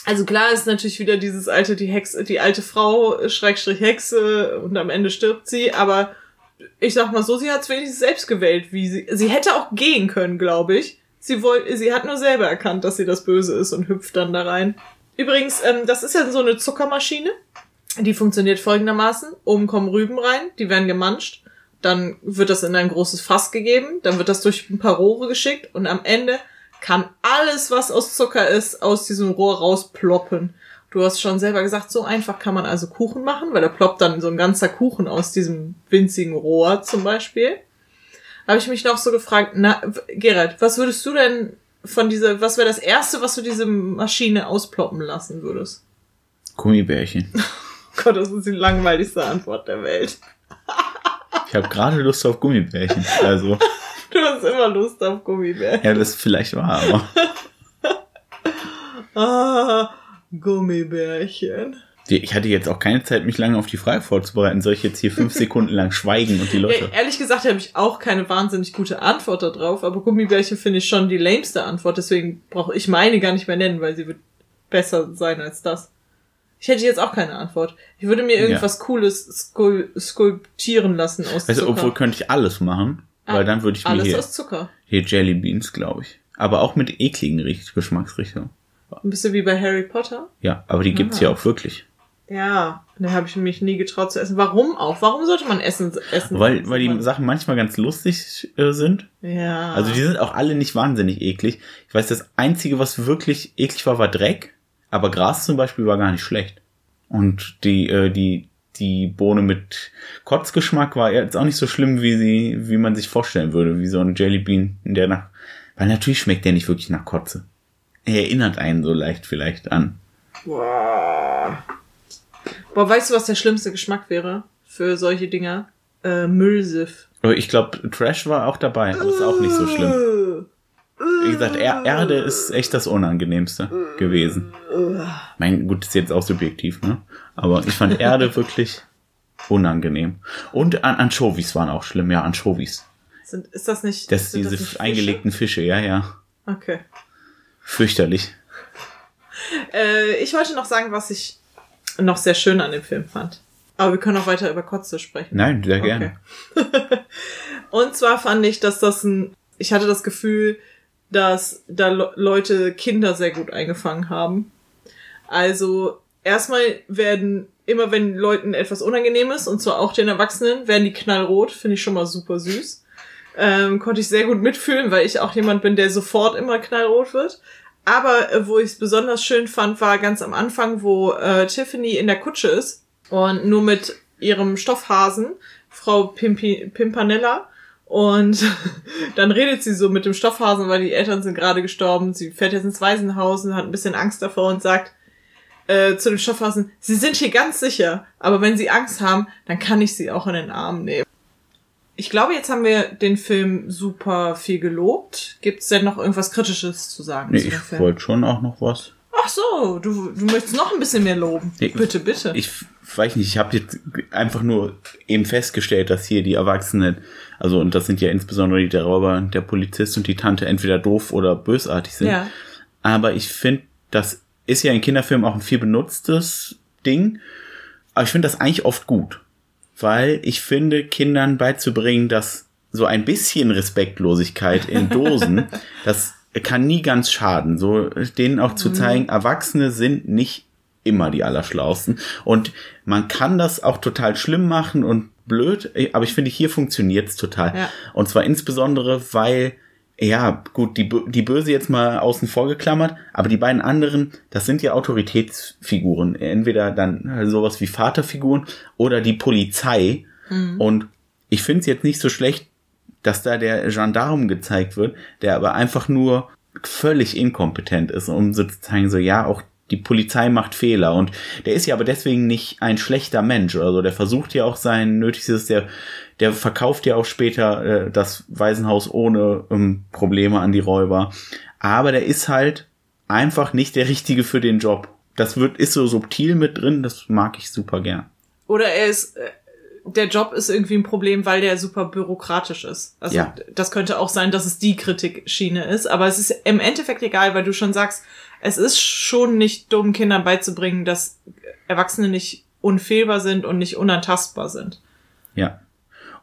Also klar ist natürlich wieder dieses alte, die Hexe, die alte Frau, äh, Schrägstrich Hexe, und am Ende stirbt sie, aber ich sag mal so, sie hat es wenigstens selbst gewählt, wie sie. Sie hätte auch gehen können, glaube ich. Sie wollte, sie hat nur selber erkannt, dass sie das Böse ist und hüpft dann da rein. Übrigens, ähm, das ist ja so eine Zuckermaschine. Die funktioniert folgendermaßen. Oben kommen Rüben rein, die werden gemanscht. Dann wird das in ein großes Fass gegeben. Dann wird das durch ein paar Rohre geschickt. Und am Ende kann alles, was aus Zucker ist, aus diesem Rohr rausploppen. Du hast schon selber gesagt, so einfach kann man also Kuchen machen, weil da ploppt dann so ein ganzer Kuchen aus diesem winzigen Rohr zum Beispiel. Habe ich mich noch so gefragt, na, Gerald, was würdest du denn von dieser, was wäre das erste, was du diese Maschine ausploppen lassen würdest? Gummibärchen. <laughs> Gott, das ist die langweiligste Antwort der Welt. Ich habe gerade Lust auf Gummibärchen. Also, <laughs> Du hast immer Lust auf Gummibär. ja, das ist vielleicht wahr, aber <laughs> Ah, Gummibärchen. ich hatte jetzt auch keine Zeit, mich lange auf die Frage vorzubereiten. Soll ich jetzt hier fünf Sekunden lang schweigen und die Ja, Leute. ehrlich gesagt habe ich auch keine wahnsinnig gute Antwort darauf, aber Gummibärchen finde ich schon die lameste Antwort, deswegen brauche ich meine gar nicht mehr nennen, weil sie wird besser sein als das. Ich hätte jetzt auch keine Antwort. Ich würde mir irgendwas Cooles skul skulptieren lassen aus Also, Zucker. obwohl könnte ich alles machen, weil Ah, dann würde ich mir hier, aus Zucker. hier Jelly Beans, glaube ich. Aber auch mit ekligen Richt Geschmacksrichtungen. Ein bisschen wie bei Harry Potter. Ja, aber die gibt's ja auch wirklich. Ja, da habe ich mich nie getraut zu essen. Warum auch? Warum sollte man essen? essen Weil, weil die Sachen manchmal ganz lustig äh, sind. Ja. Also die sind auch alle nicht wahnsinnig eklig. Ich weiß, das Einzige, was wirklich eklig war, war Dreck. Aber Gras zum Beispiel war gar nicht schlecht. Und die, äh, die, die Bohne mit Kotzgeschmack war jetzt auch nicht so schlimm, wie sie, wie man sich vorstellen würde, wie so ein Jelly Bean, der nach, weil natürlich schmeckt der nicht wirklich nach Kotze. Er erinnert einen so leicht vielleicht an. Boah. Boah, weißt du, was der schlimmste Geschmack wäre für solche Dinger? Äh, Müllsiff. Aber ich glaube, Trash war auch dabei, aber ist auch nicht so schlimm. Wie gesagt, er Erde ist echt das Unangenehmste gewesen. Mein, gut, ist jetzt auch subjektiv, ne? Aber ich fand Erde <laughs> wirklich unangenehm. Und An Anchovies waren auch schlimm, ja, Anchovies. Sind, ist das nicht. Das sind diese das nicht Fische? eingelegten Fische, ja, ja. Okay. Fürchterlich. Äh, ich wollte noch sagen, was ich noch sehr schön an dem Film fand. Aber wir können auch weiter über Kotze sprechen. Nein, sehr gerne. <laughs> Und zwar fand ich, dass das ein, ich hatte das Gefühl, dass da Le Leute Kinder sehr gut eingefangen haben. Also erstmal werden immer wenn Leuten etwas unangenehm ist, und zwar auch den Erwachsenen, werden die knallrot, finde ich schon mal super süß. Ähm, konnte ich sehr gut mitfühlen, weil ich auch jemand bin, der sofort immer knallrot wird. Aber äh, wo ich es besonders schön fand, war ganz am Anfang, wo äh, Tiffany in der Kutsche ist und nur mit ihrem Stoffhasen, Frau Pimpi Pimpanella. Und <laughs> dann redet sie so mit dem Stoffhasen, weil die Eltern sind gerade gestorben. Sie fährt jetzt ins Waisenhaus und hat ein bisschen Angst davor und sagt äh, zu dem Stoffhasen, sie sind hier ganz sicher, aber wenn sie Angst haben, dann kann ich sie auch in den Arm nehmen. Ich glaube, jetzt haben wir den Film super viel gelobt. Gibt es denn noch irgendwas Kritisches zu sagen? Nee, zu ich wollte schon auch noch was. Ach so, du, du möchtest noch ein bisschen mehr loben. Nee, bitte, bitte. Ich weiß nicht, ich habe jetzt einfach nur eben festgestellt, dass hier die Erwachsenen, also und das sind ja insbesondere die der Räuber, der Polizist und die Tante entweder doof oder bösartig sind. ja. Aber ich finde, das ist ja in Kinderfilmen auch ein viel benutztes Ding. Aber ich finde das eigentlich oft gut. Weil ich finde, Kindern beizubringen, dass so ein bisschen Respektlosigkeit in <laughs> Dosen, das kann nie ganz schaden. So denen auch zu zeigen, Erwachsene sind nicht immer die Allerschlausten. Und man kann das auch total schlimm machen und blöd, aber ich finde, hier funktioniert's total. Ja. Und zwar insbesondere, weil, ja, gut, die, die Böse jetzt mal außen vor geklammert, aber die beiden anderen, das sind ja Autoritätsfiguren. Entweder dann halt sowas wie Vaterfiguren oder die Polizei. Und ich finde es jetzt nicht so schlecht, dass da der Gendarm gezeigt wird, der aber einfach nur völlig inkompetent ist, um so zu zeigen, so ja, auch die Polizei macht Fehler und der ist ja aber deswegen nicht ein schlechter Mensch oder so, der versucht ja auch sein Nötigstes, der, der verkauft ja auch später äh, das Waisenhaus ohne ähm, Probleme an die Räuber, aber der ist halt einfach nicht der Richtige für den Job. Das wird, ist so subtil mit drin, das mag ich super gern. Oder er ist, äh, der Job ist irgendwie ein Problem, weil der super bürokratisch ist. Also Ja. das könnte auch sein, dass es die Kritikschiene ist, aber es ist im Endeffekt egal, weil du schon sagst, es ist schon nicht dumm, Kindern beizubringen, dass Erwachsene nicht unfehlbar sind und nicht unantastbar sind. Ja.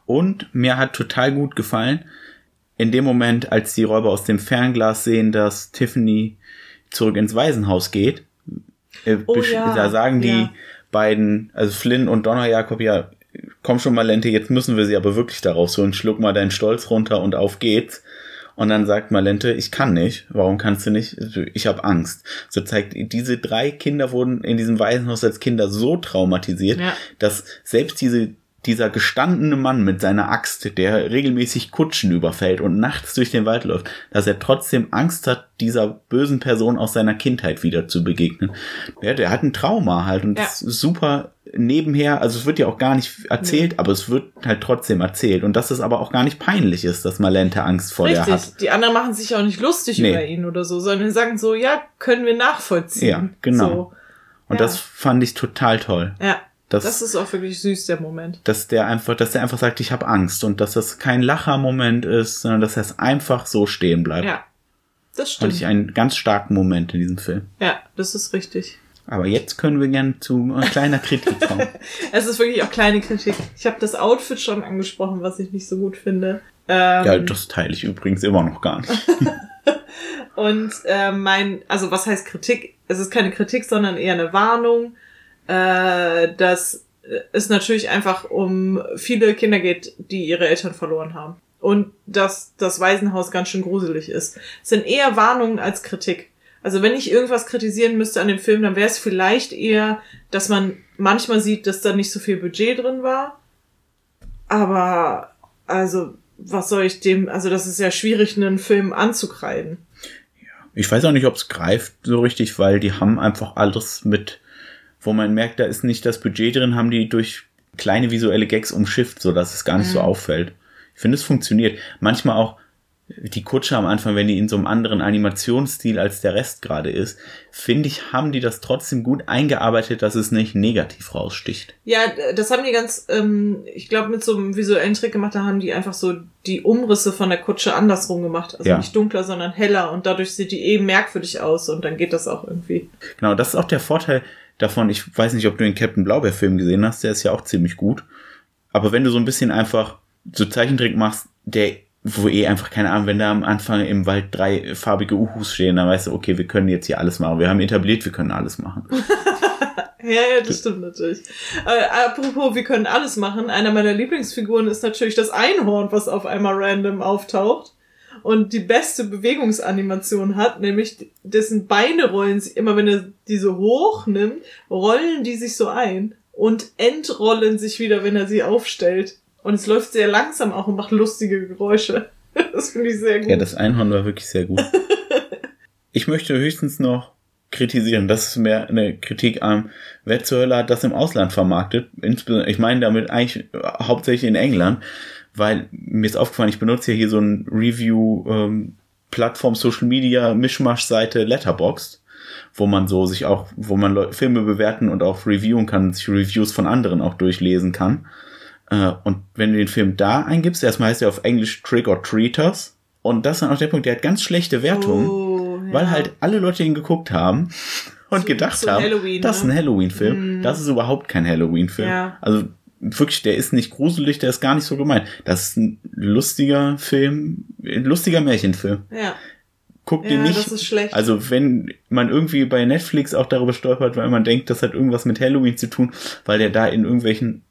Und mir hat total gut gefallen, in dem Moment, als die Räuber aus dem Fernglas sehen, dass Tiffany zurück ins Waisenhaus geht, äh, Oh ja, da sagen die ja. beiden, also Flynn und Donner Jakob, ja, komm schon mal, Lente, jetzt müssen wir sie aber wirklich da rausholen, schluck mal deinen Stolz runter und auf geht's. Und dann sagt Malente, ich kann nicht. Warum kannst du nicht? Ich habe Angst. So zeigt, diese drei Kinder wurden in diesem Waisenhaus als Kinder so traumatisiert, Ja. dass selbst diese, dieser gestandene Mann mit seiner Axt, der regelmäßig Kutschen überfällt und nachts durch den Wald läuft, dass er trotzdem Angst hat, dieser bösen Person aus seiner Kindheit wieder zu begegnen. Ja, der hat ein Trauma halt und Ja. das ist super nebenher, also es wird ja auch gar nicht erzählt, aber es wird halt trotzdem erzählt und dass es aber auch gar nicht peinlich ist, dass Malente Angst vor der hat. Richtig, die anderen machen sich auch nicht lustig Nee. über ihn oder so, sondern sagen so, ja, können wir nachvollziehen. Ja, genau. So. Und Ja. das fand ich total toll. Ja, Das, das ist auch wirklich süß, der Moment. dass der einfach, dass der einfach sagt, ich habe Angst und dass das kein Lacher-Moment ist, sondern dass er es einfach so stehen bleibt. Ja, das Fand stimmt. ich einen ganz starken Moment in diesem Film. Ja, das ist richtig. Aber jetzt können wir gerne zu äh, kleiner Kritik kommen. <laughs> Es ist wirklich auch kleine Kritik. Ich habe das Outfit schon angesprochen, was ich nicht so gut finde. Ähm, ja, das teile ich übrigens immer noch gar nicht. <laughs> Und äh, mein, also was heißt Kritik? Es ist keine Kritik, sondern eher eine Warnung, äh, dass es natürlich einfach um viele Kinder geht, die ihre Eltern verloren haben. Und dass das Waisenhaus ganz schön gruselig ist. Es sind eher Warnungen als Kritik. Also wenn ich irgendwas kritisieren müsste an dem Film, dann wäre es vielleicht eher, dass man manchmal sieht, dass da nicht so viel Budget drin war. Aber, also, was soll ich dem, also das ist ja schwierig, einen Film anzukreiden. Ich weiß auch nicht, ob es greift so richtig, weil die haben einfach alles mit wo man merkt, da ist nicht das Budget drin, haben die durch kleine visuelle Gags umschifft, so dass es gar nicht mhm. so auffällt. Ich finde, es funktioniert. Manchmal auch die Kutsche am Anfang, wenn die in so einem anderen Animationsstil als der Rest gerade ist, finde ich, haben die das trotzdem gut eingearbeitet, dass es nicht negativ raussticht. Ja, das haben die ganz, ähm, ich glaube, mit so einem visuellen Trick gemacht, da haben die einfach so die Umrisse von der Kutsche andersrum gemacht. Also ja. nicht dunkler, sondern heller und dadurch sieht die eben merkwürdig aus und dann geht das auch irgendwie. Genau, das ist auch der Vorteil davon. Ich weiß nicht, ob du den Captain Blaubeer-Film gesehen hast, der ist ja auch ziemlich gut. Aber wenn du so ein bisschen einfach so Zeichentrick machst, der wo eh einfach, keine Ahnung, wenn da am Anfang im Wald drei farbige Uhus stehen, dann weißt du, okay, wir können jetzt hier alles machen. Wir haben etabliert, wir können alles machen. <laughs> ja, ja, das stimmt natürlich. Äh, apropos, wir können alles machen. Einer meiner Lieblingsfiguren ist natürlich das Einhorn, was auf einmal random auftaucht und die beste Bewegungsanimation hat, nämlich dessen Beine rollen sich, immer wenn er diese hoch nimmt, rollen die sich so ein und entrollen sich wieder, wenn er sie aufstellt. Und es läuft sehr langsam auch und macht lustige Geräusche. <laughs> Das finde ich sehr gut. Ja, das Einhorn war wirklich sehr gut. <laughs> ich möchte höchstens noch kritisieren. Das ist mehr eine Kritik an, wer zur Hölle hat das im Ausland vermarktet? Insbesondere, ich meine damit eigentlich hauptsächlich in England, weil mir ist aufgefallen, ich benutze ja hier so ein Review ähm, Plattform Social Media Mischmasch Seite Letterboxd, wo man so sich auch, wo man Filme bewerten und auch reviewen kann, sich Reviews von anderen auch durchlesen kann. Äh, und wenn du den Film da eingibst, erstmal heißt er auf Englisch Trick or Treaters. Und das ist dann auch der Punkt, der hat ganz schlechte Wertungen, oh, ja. weil halt alle Leute ihn geguckt haben und so, gedacht so haben, Halloween, das ist ein ne? Halloween-Film. Mm. Das ist überhaupt kein Halloween-Film. Ja. Also wirklich, der ist nicht gruselig, der ist gar nicht so gemein. Das ist ein lustiger Film, ein lustiger Märchenfilm. Ja. Guckt ja, ihn nicht. Das ist schlecht. Also wenn man irgendwie bei Netflix auch darüber stolpert, weil man denkt, das hat irgendwas mit Halloween zu tun, weil der da in irgendwelchen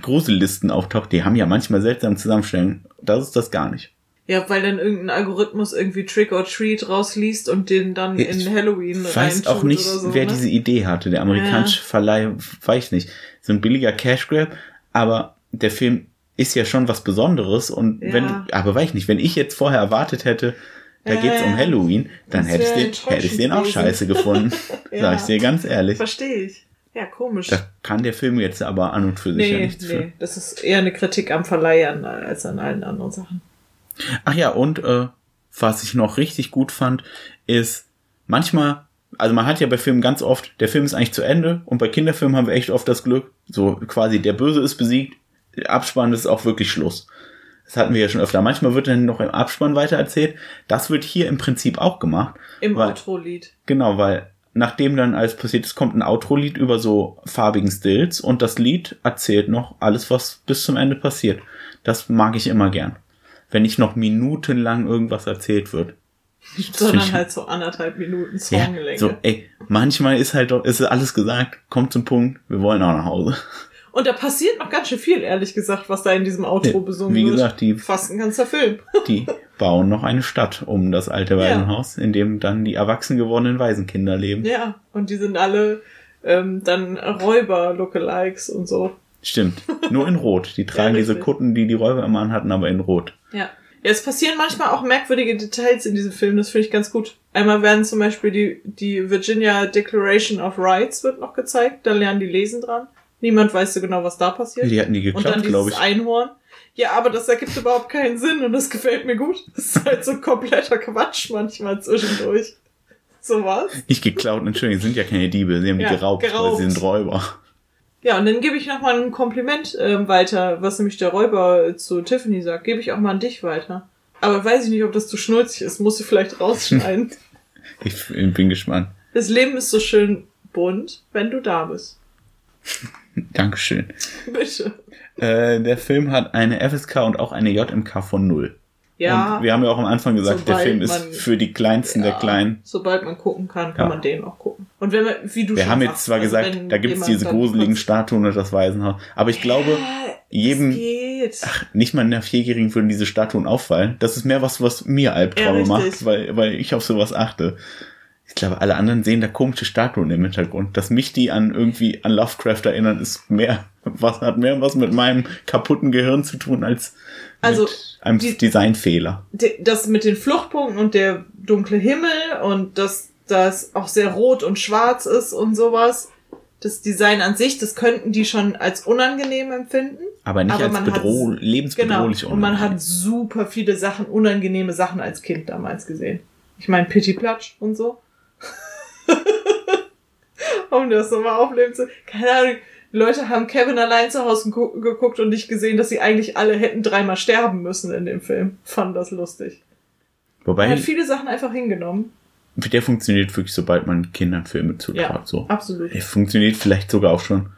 Grusellisten auftaucht, die haben ja manchmal seltsam Zusammenstellen. Das ist das gar nicht. Ja, weil dann irgendein Algorithmus irgendwie Trick or Treat rausliest und den dann ich in Halloween Ich weiß auch nicht, so, wer ne? diese Idee hatte. Der amerikanische ja. Verleih, weiß ich nicht. So ein billiger Cash Grab, aber der Film ist ja schon was Besonderes und ja. wenn, aber weiß ich nicht, wenn ich jetzt vorher erwartet hätte, da ja, geht's um Halloween, dann hätte ich den, hätte ich den auch scheiße gefunden. <laughs> Sag ich dir ganz ehrlich. Verstehe ich. Ja, komisch. Da kann der Film jetzt aber an und für sich nee, ja nichts nee. für. Das ist eher eine Kritik am Verleihern als an allen anderen Sachen. Ach ja, und äh, was ich noch richtig gut fand, ist manchmal, also man hat ja bei Filmen ganz oft, der Film ist eigentlich zu Ende und bei Kinderfilmen haben wir echt oft das Glück, so quasi der Böse ist besiegt, der Abspann ist auch wirklich Schluss. Das hatten wir ja schon öfter. Manchmal wird dann noch im Abspann weiter erzählt. Das wird hier im Prinzip auch gemacht. Im Outro-Lied. Genau, weil nachdem dann alles passiert ist, kommt ein Outro-Lied über so farbigen Stills und das Lied erzählt noch alles, was bis zum Ende passiert. Das mag ich immer gern. Wenn nicht noch minutenlang irgendwas erzählt wird. <laughs> Sondern halt so anderthalb Minuten Songlänge. Ja, so, ey, manchmal ist halt doch, ist alles gesagt, kommt zum Punkt, wir wollen auch nach Hause. Und da passiert noch ganz schön viel, ehrlich gesagt, was da in diesem Outro ja, besungen wird. Wie gesagt, die. Fast ein ganzer Film. <laughs> Die bauen noch eine Stadt um das alte Waisenhaus, ja. in dem dann die erwachsen gewordenen Waisenkinder leben. Ja, und die sind alle ähm, dann Räuber-Lookalikes und so. Stimmt. Nur in Rot. Die <laughs> tragen ja, diese Kutten, die die Räuber immer anhatten, aber in Rot. Ja. Ja, es passieren manchmal auch merkwürdige Details in diesem Film, das finde ich ganz gut. Einmal werden zum Beispiel die, die Virginia Declaration of Rights wird noch gezeigt, da lernen die lesen dran. Niemand weiß so genau, was da passiert. Die hatten die geklappt, glaube ich. Einhorn. Ja, aber das ergibt überhaupt keinen Sinn und das gefällt mir gut. Das ist halt so kompletter Quatsch manchmal zwischendurch. So was? Nicht geklaut, Entschuldigung, sind ja keine Diebe, sie haben ja, die geraubt, geraubt, weil sie sind Räuber. Ja, und dann gebe ich noch mal ein Kompliment äh, weiter, was nämlich der Räuber zu Tiffany sagt. Gebe ich auch mal an dich weiter. Aber weiß ich nicht, ob das zu schnulzig ist. Muss ich vielleicht rausschneiden. <laughs> ich bin gespannt. Das Leben ist so schön bunt, wenn du da bist. <laughs> Dankeschön. Bitte. Äh, der Film hat eine FSK und auch eine JMK von null. Ja. Und wir haben ja auch am Anfang gesagt, der Film ist man, für die Kleinsten ja, der Kleinen. Sobald man gucken kann, kann ja. man den auch gucken. Und wenn man, wie du Wir haben jetzt zwar also gesagt, da gibt's diese gruseligen Statuen und das Waisenhaus, aber ich glaube, jedem, ach, nicht mal einer Vierjährigen würden diese Statuen auffallen. Das ist mehr was, was mir Albträume macht, weil, weil ich auf sowas achte ich glaube, alle anderen sehen da komische Statuen im Hintergrund. Dass mich die an irgendwie an Lovecraft erinnern, ist mehr, was hat mehr was mit meinem kaputten Gehirn zu tun als also mit einem die, Designfehler. Das mit den Fluchtpunkten und der dunkle Himmel und dass das auch sehr rot und schwarz ist und sowas, das Design an sich, das könnten die schon als unangenehm empfinden. Aber nicht als man bedroh lebensbedrohlich. Genau. Und man hat super viele Sachen, unangenehme Sachen als Kind damals gesehen. Ich meine, Pitti Platsch und so. <laughs> um das nochmal aufleben zu. Keine Ahnung. Leute haben Kevin allein zu Hause gu- geguckt und nicht gesehen, dass sie eigentlich alle hätten dreimal sterben müssen in dem Film. Fanden das lustig. Man Wobei, hat viele Sachen einfach hingenommen. Der funktioniert wirklich, sobald man Kindern Filme zutraut. Ja, so. absolut. Der funktioniert vielleicht sogar auch schon.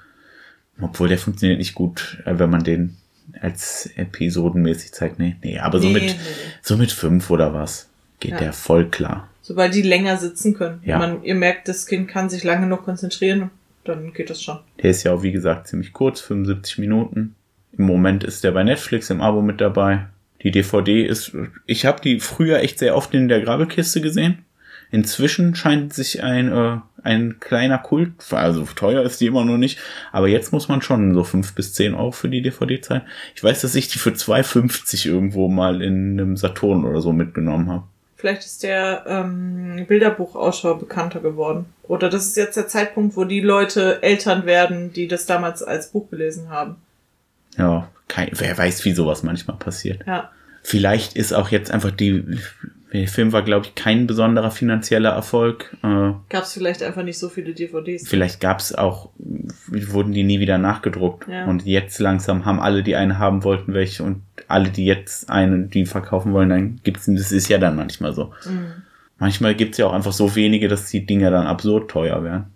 Obwohl der funktioniert nicht gut, äh, wenn man den als episodenmäßig zeigt. Nee, nee, aber so, Nee, mit, nee, so mit fünf oder was geht Ja. der voll klar. Sobald die länger sitzen können. Ja. Man, ihr merkt, das Kind kann sich lange noch konzentrieren, dann geht das schon. Der ist ja auch, wie gesagt, ziemlich kurz, 75 Minuten. Im Moment ist der bei Netflix im Abo mit dabei. Die DVD ist, ich habe die früher echt sehr oft in der Grabbelkiste gesehen. Inzwischen scheint sich ein, äh, ein kleiner Kult, also teuer ist die immer noch nicht, aber jetzt muss man schon so fünf bis zehn Euro für die DVD zahlen. Ich weiß, dass ich die für 2,50 irgendwo mal in einem Saturn oder so mitgenommen habe. Vielleicht ist der ähm, Bilderbuchausschau bekannter geworden. Oder das ist jetzt der Zeitpunkt, wo die Leute Eltern werden, die das damals als Buch gelesen haben. Ja, kein, wer weiß, wie sowas manchmal passiert. Ja. Vielleicht ist auch jetzt einfach die, der Film war, glaube ich, kein besonderer finanzieller Erfolg. Äh, Gab es vielleicht einfach nicht so viele DVDs. vielleicht gab es auch, wurden die nie wieder nachgedruckt. Ja. Und jetzt langsam haben alle, die eine haben wollten, welche. Und alle, die jetzt eine, die verkaufen wollen, dann gibt's, das ist ja dann manchmal so. Mhm. Manchmal gibt's ja auch einfach so wenige, dass die Dinger dann absurd teuer werden.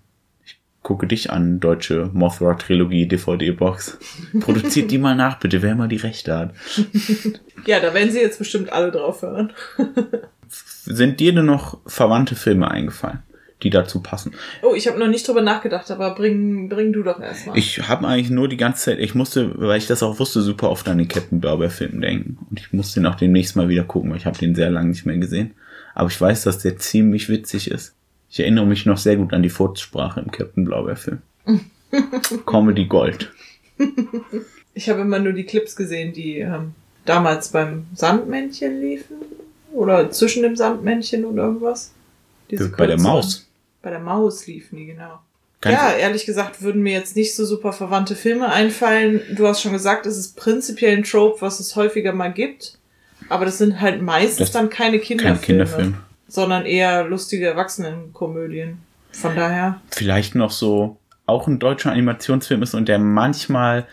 Gucke dich an, deutsche Mothra-Trilogie DVD-Box. Produziert die mal nach, bitte, wer immer die Rechte hat. <laughs> Ja, da werden sie jetzt bestimmt alle drauf hören. <laughs> Sind dir denn noch verwandte Filme eingefallen, die dazu passen? Oh, ich habe noch nicht drüber nachgedacht, aber bring, bring du doch erstmal. Ich habe eigentlich nur die ganze Zeit, ich musste, weil ich das auch wusste, super oft an den Captain Blaubeer-Film denken. Und ich musste ihn auch demnächst mal wieder gucken, weil ich habe den sehr lange nicht mehr gesehen. Aber ich weiß, dass der ziemlich witzig ist. Ich erinnere mich noch sehr gut an die Furzsprache im Captain Blaubeer-Film. <laughs> Comedy Gold. Ich habe immer nur die Clips gesehen, die ähm, damals beim Sandmännchen liefen. Oder zwischen dem Sandmännchen und irgendwas. Diese Bei der. Maus. Bei der Maus liefen die, genau. Kann ja, ehrlich gesagt würden mir jetzt nicht so super verwandte Filme einfallen. Du hast schon gesagt, es ist prinzipiell ein Trope, was es häufiger mal gibt. Aber das sind halt meistens Das- dann keine Kinderfilme. kein Kinderfilm. Sondern eher lustige Erwachsenenkomödien. Von daher, Vielleicht noch so, auch ein deutscher Animationsfilm ist und der manchmal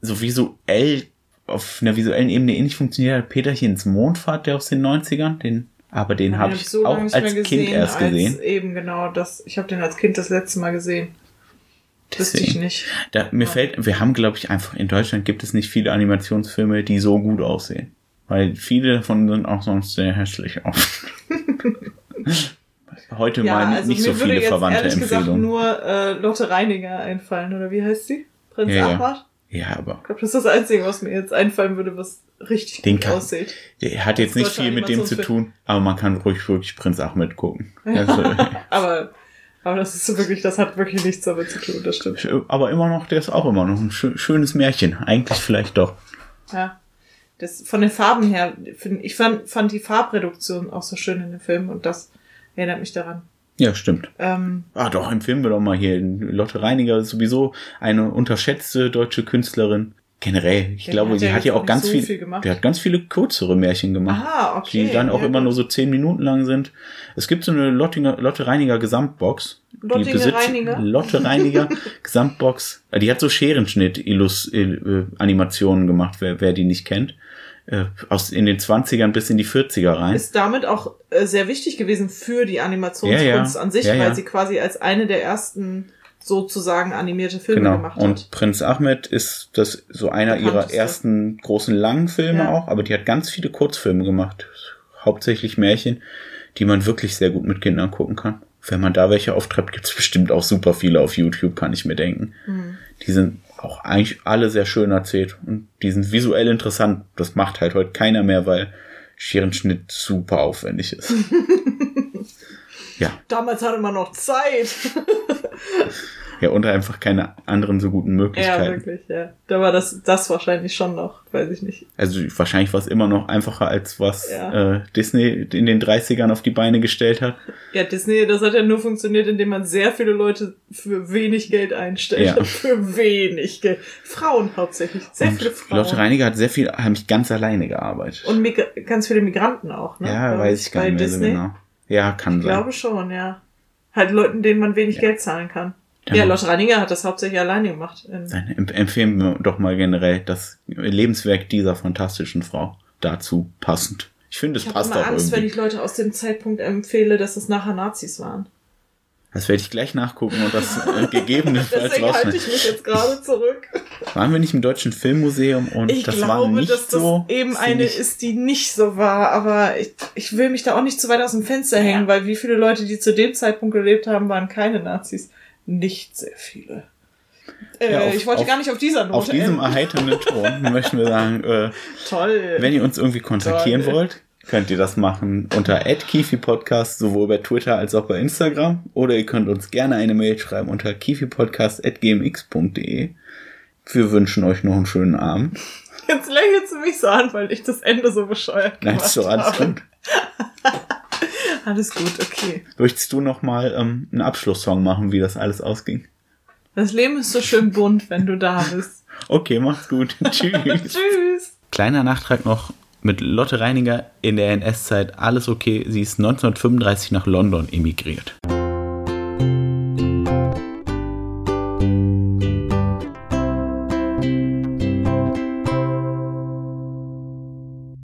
so visuell, auf einer visuellen Ebene ähnlich funktioniert hat. Peterchens Mondfahrt, der aus den 90ern, den, aber den habe hab ich so auch als mehr Kind erst als gesehen. Eben genau, das. Ich habe den als Kind das letzte Mal gesehen. Wüsste ich nicht. Da, mir fällt, wir haben, glaube ich, einfach in Deutschland gibt es nicht viele Animationsfilme, die so gut aussehen. Weil viele davon sind auch sonst sehr hässlich aus. <laughs> <laughs> Heute mal nicht so also mir würde viele verwandte ehrlich gesagt Empfehlungen. nur äh, Lotte Reiniger einfallen, oder wie heißt sie? Prinz Ja, ja. Ahmad? Ja, aber Ich glaube, das ist das Einzige, was mir jetzt einfallen würde, was richtig Den gut kann- aussieht. der hat jetzt Als nicht viel mit dem zu tun, aber man kann ruhig wirklich Prinz Ahmed gucken. <laughs> Also, Aber, aber das ist so wirklich, das hat wirklich nichts damit zu tun, das stimmt. aber immer noch, der ist auch immer noch ein schö- schönes Märchen. Eigentlich vielleicht doch. Ja. Das, von den Farben her, find, ich fand, fand die Farbreduktion auch so schön in dem Film und das erinnert mich daran. Ja, stimmt. Ähm, Ah, doch, empfehlen wir doch mal hier. Lotte Reiniger ist sowieso eine unterschätzte deutsche Künstlerin. Generell, ich glaube, sie hat ja auch ganz so viel, viel gemacht. die hat ganz viele kürzere Märchen gemacht. ah, okay. die dann auch ja, immer gut. nur so zehn Minuten lang sind. Es gibt so eine Lottinger, Lotte Reiniger Gesamtbox. Lottinger besitzt- Reiniger? Lotte Reiniger <laughs> Gesamtbox. Äh, Die hat so Scherenschnitt-Animationen gemacht, wer, wer die nicht kennt. Äh, Aus in den 20ern bis in die 40er rein. Ist damit auch äh, sehr wichtig gewesen für die Animationskunst Ja, ja. an sich, Ja, weil sie quasi als eine der ersten sozusagen animierte Filme Genau. gemacht Und hat. Prinz Ahmed ist das so einer ihrer ersten großen langen Filme auch, aber die hat ganz viele Kurzfilme gemacht. Hauptsächlich Märchen, die man wirklich sehr gut mit Kindern gucken kann. Wenn man da welche auftreibt, gibt's bestimmt auch super viele auf YouTube, kann ich mir denken. Mhm. Die sind auch eigentlich alle sehr schön erzählt und die sind visuell interessant. Das macht halt heute keiner mehr, weil Scherenschnitt super aufwendig ist. <laughs> Ja. Damals hatte man noch Zeit. <laughs> Ja, und einfach keine anderen so guten ja, Möglichkeiten. wirklich, ja. Da war das, das wahrscheinlich schon noch, weiß ich nicht. also wahrscheinlich war es immer noch einfacher, als was Ja. äh, Disney in den 30ern auf die Beine gestellt hat. Ja, Disney, das hat ja nur funktioniert, indem man sehr viele Leute für wenig Geld einstellt. Ja. <laughs> Für wenig Geld. Frauen hauptsächlich. Sehr und viele Frauen. Lotte Reiniger hat sehr viel, heimlich ganz alleine gearbeitet. Und ganz viele Migranten auch, ne? ja, weiß ich gar nicht mehr so Disney. genau. Ja, kann Ich sein. glaube schon, ja. Halt Leuten, denen man wenig Geld zahlen kann. Ja. Ja, Lotte Reininger hat das hauptsächlich alleine gemacht. Dann emp- empfehlen wir doch mal generell das Lebenswerk dieser fantastischen Frau dazu passend. Ich finde, es ich habe passt auch Angst, wenn irgendwie. ich Leute aus dem Zeitpunkt empfehle, dass es nachher Nazis waren. Das werde ich gleich nachgucken und das äh, gegebenenfalls <laughs> Deswegen halte ich mich jetzt gerade zurück. Waren wir nicht im Deutschen Filmmuseum und Ich das war glaube, nicht dass das so. eben eine ist, die nicht so war, aber ich, ich will mich da auch nicht zu weit aus dem Fenster hängen, weil wie viele Leute, die zu dem Zeitpunkt gelebt haben, waren keine Nazis. Nicht sehr viele. Äh, Ja, auf- ich wollte auf- gar nicht auf dieser Note Auf diesem enden. erheiternden Ton möchten wir sagen, äh, <laughs> Toll. wenn ihr uns irgendwie kontaktieren Toll. wollt, könnt ihr das machen unter @kifi-podcast sowohl bei Twitter als auch bei Instagram oder ihr könnt uns gerne eine Mail schreiben unter kifipodcast@gmx.de. Wir wünschen euch noch einen schönen Abend. Jetzt lächelst du mich so an, weil ich das Ende so bescheuert Nein, gemacht ist so alles habe. gut. <laughs> Alles gut, okay. Möchtest du noch mal ähm, einen Abschlusssong machen, wie das alles ausging? Das Leben ist so schön bunt, wenn du da bist. Okay, macht's gut. <laughs> Tschüss. Tschüss. Kleiner Nachtrag noch mit Lotte Reiniger in der NS-Zeit. Alles okay. Sie ist 1935 nach London emigriert.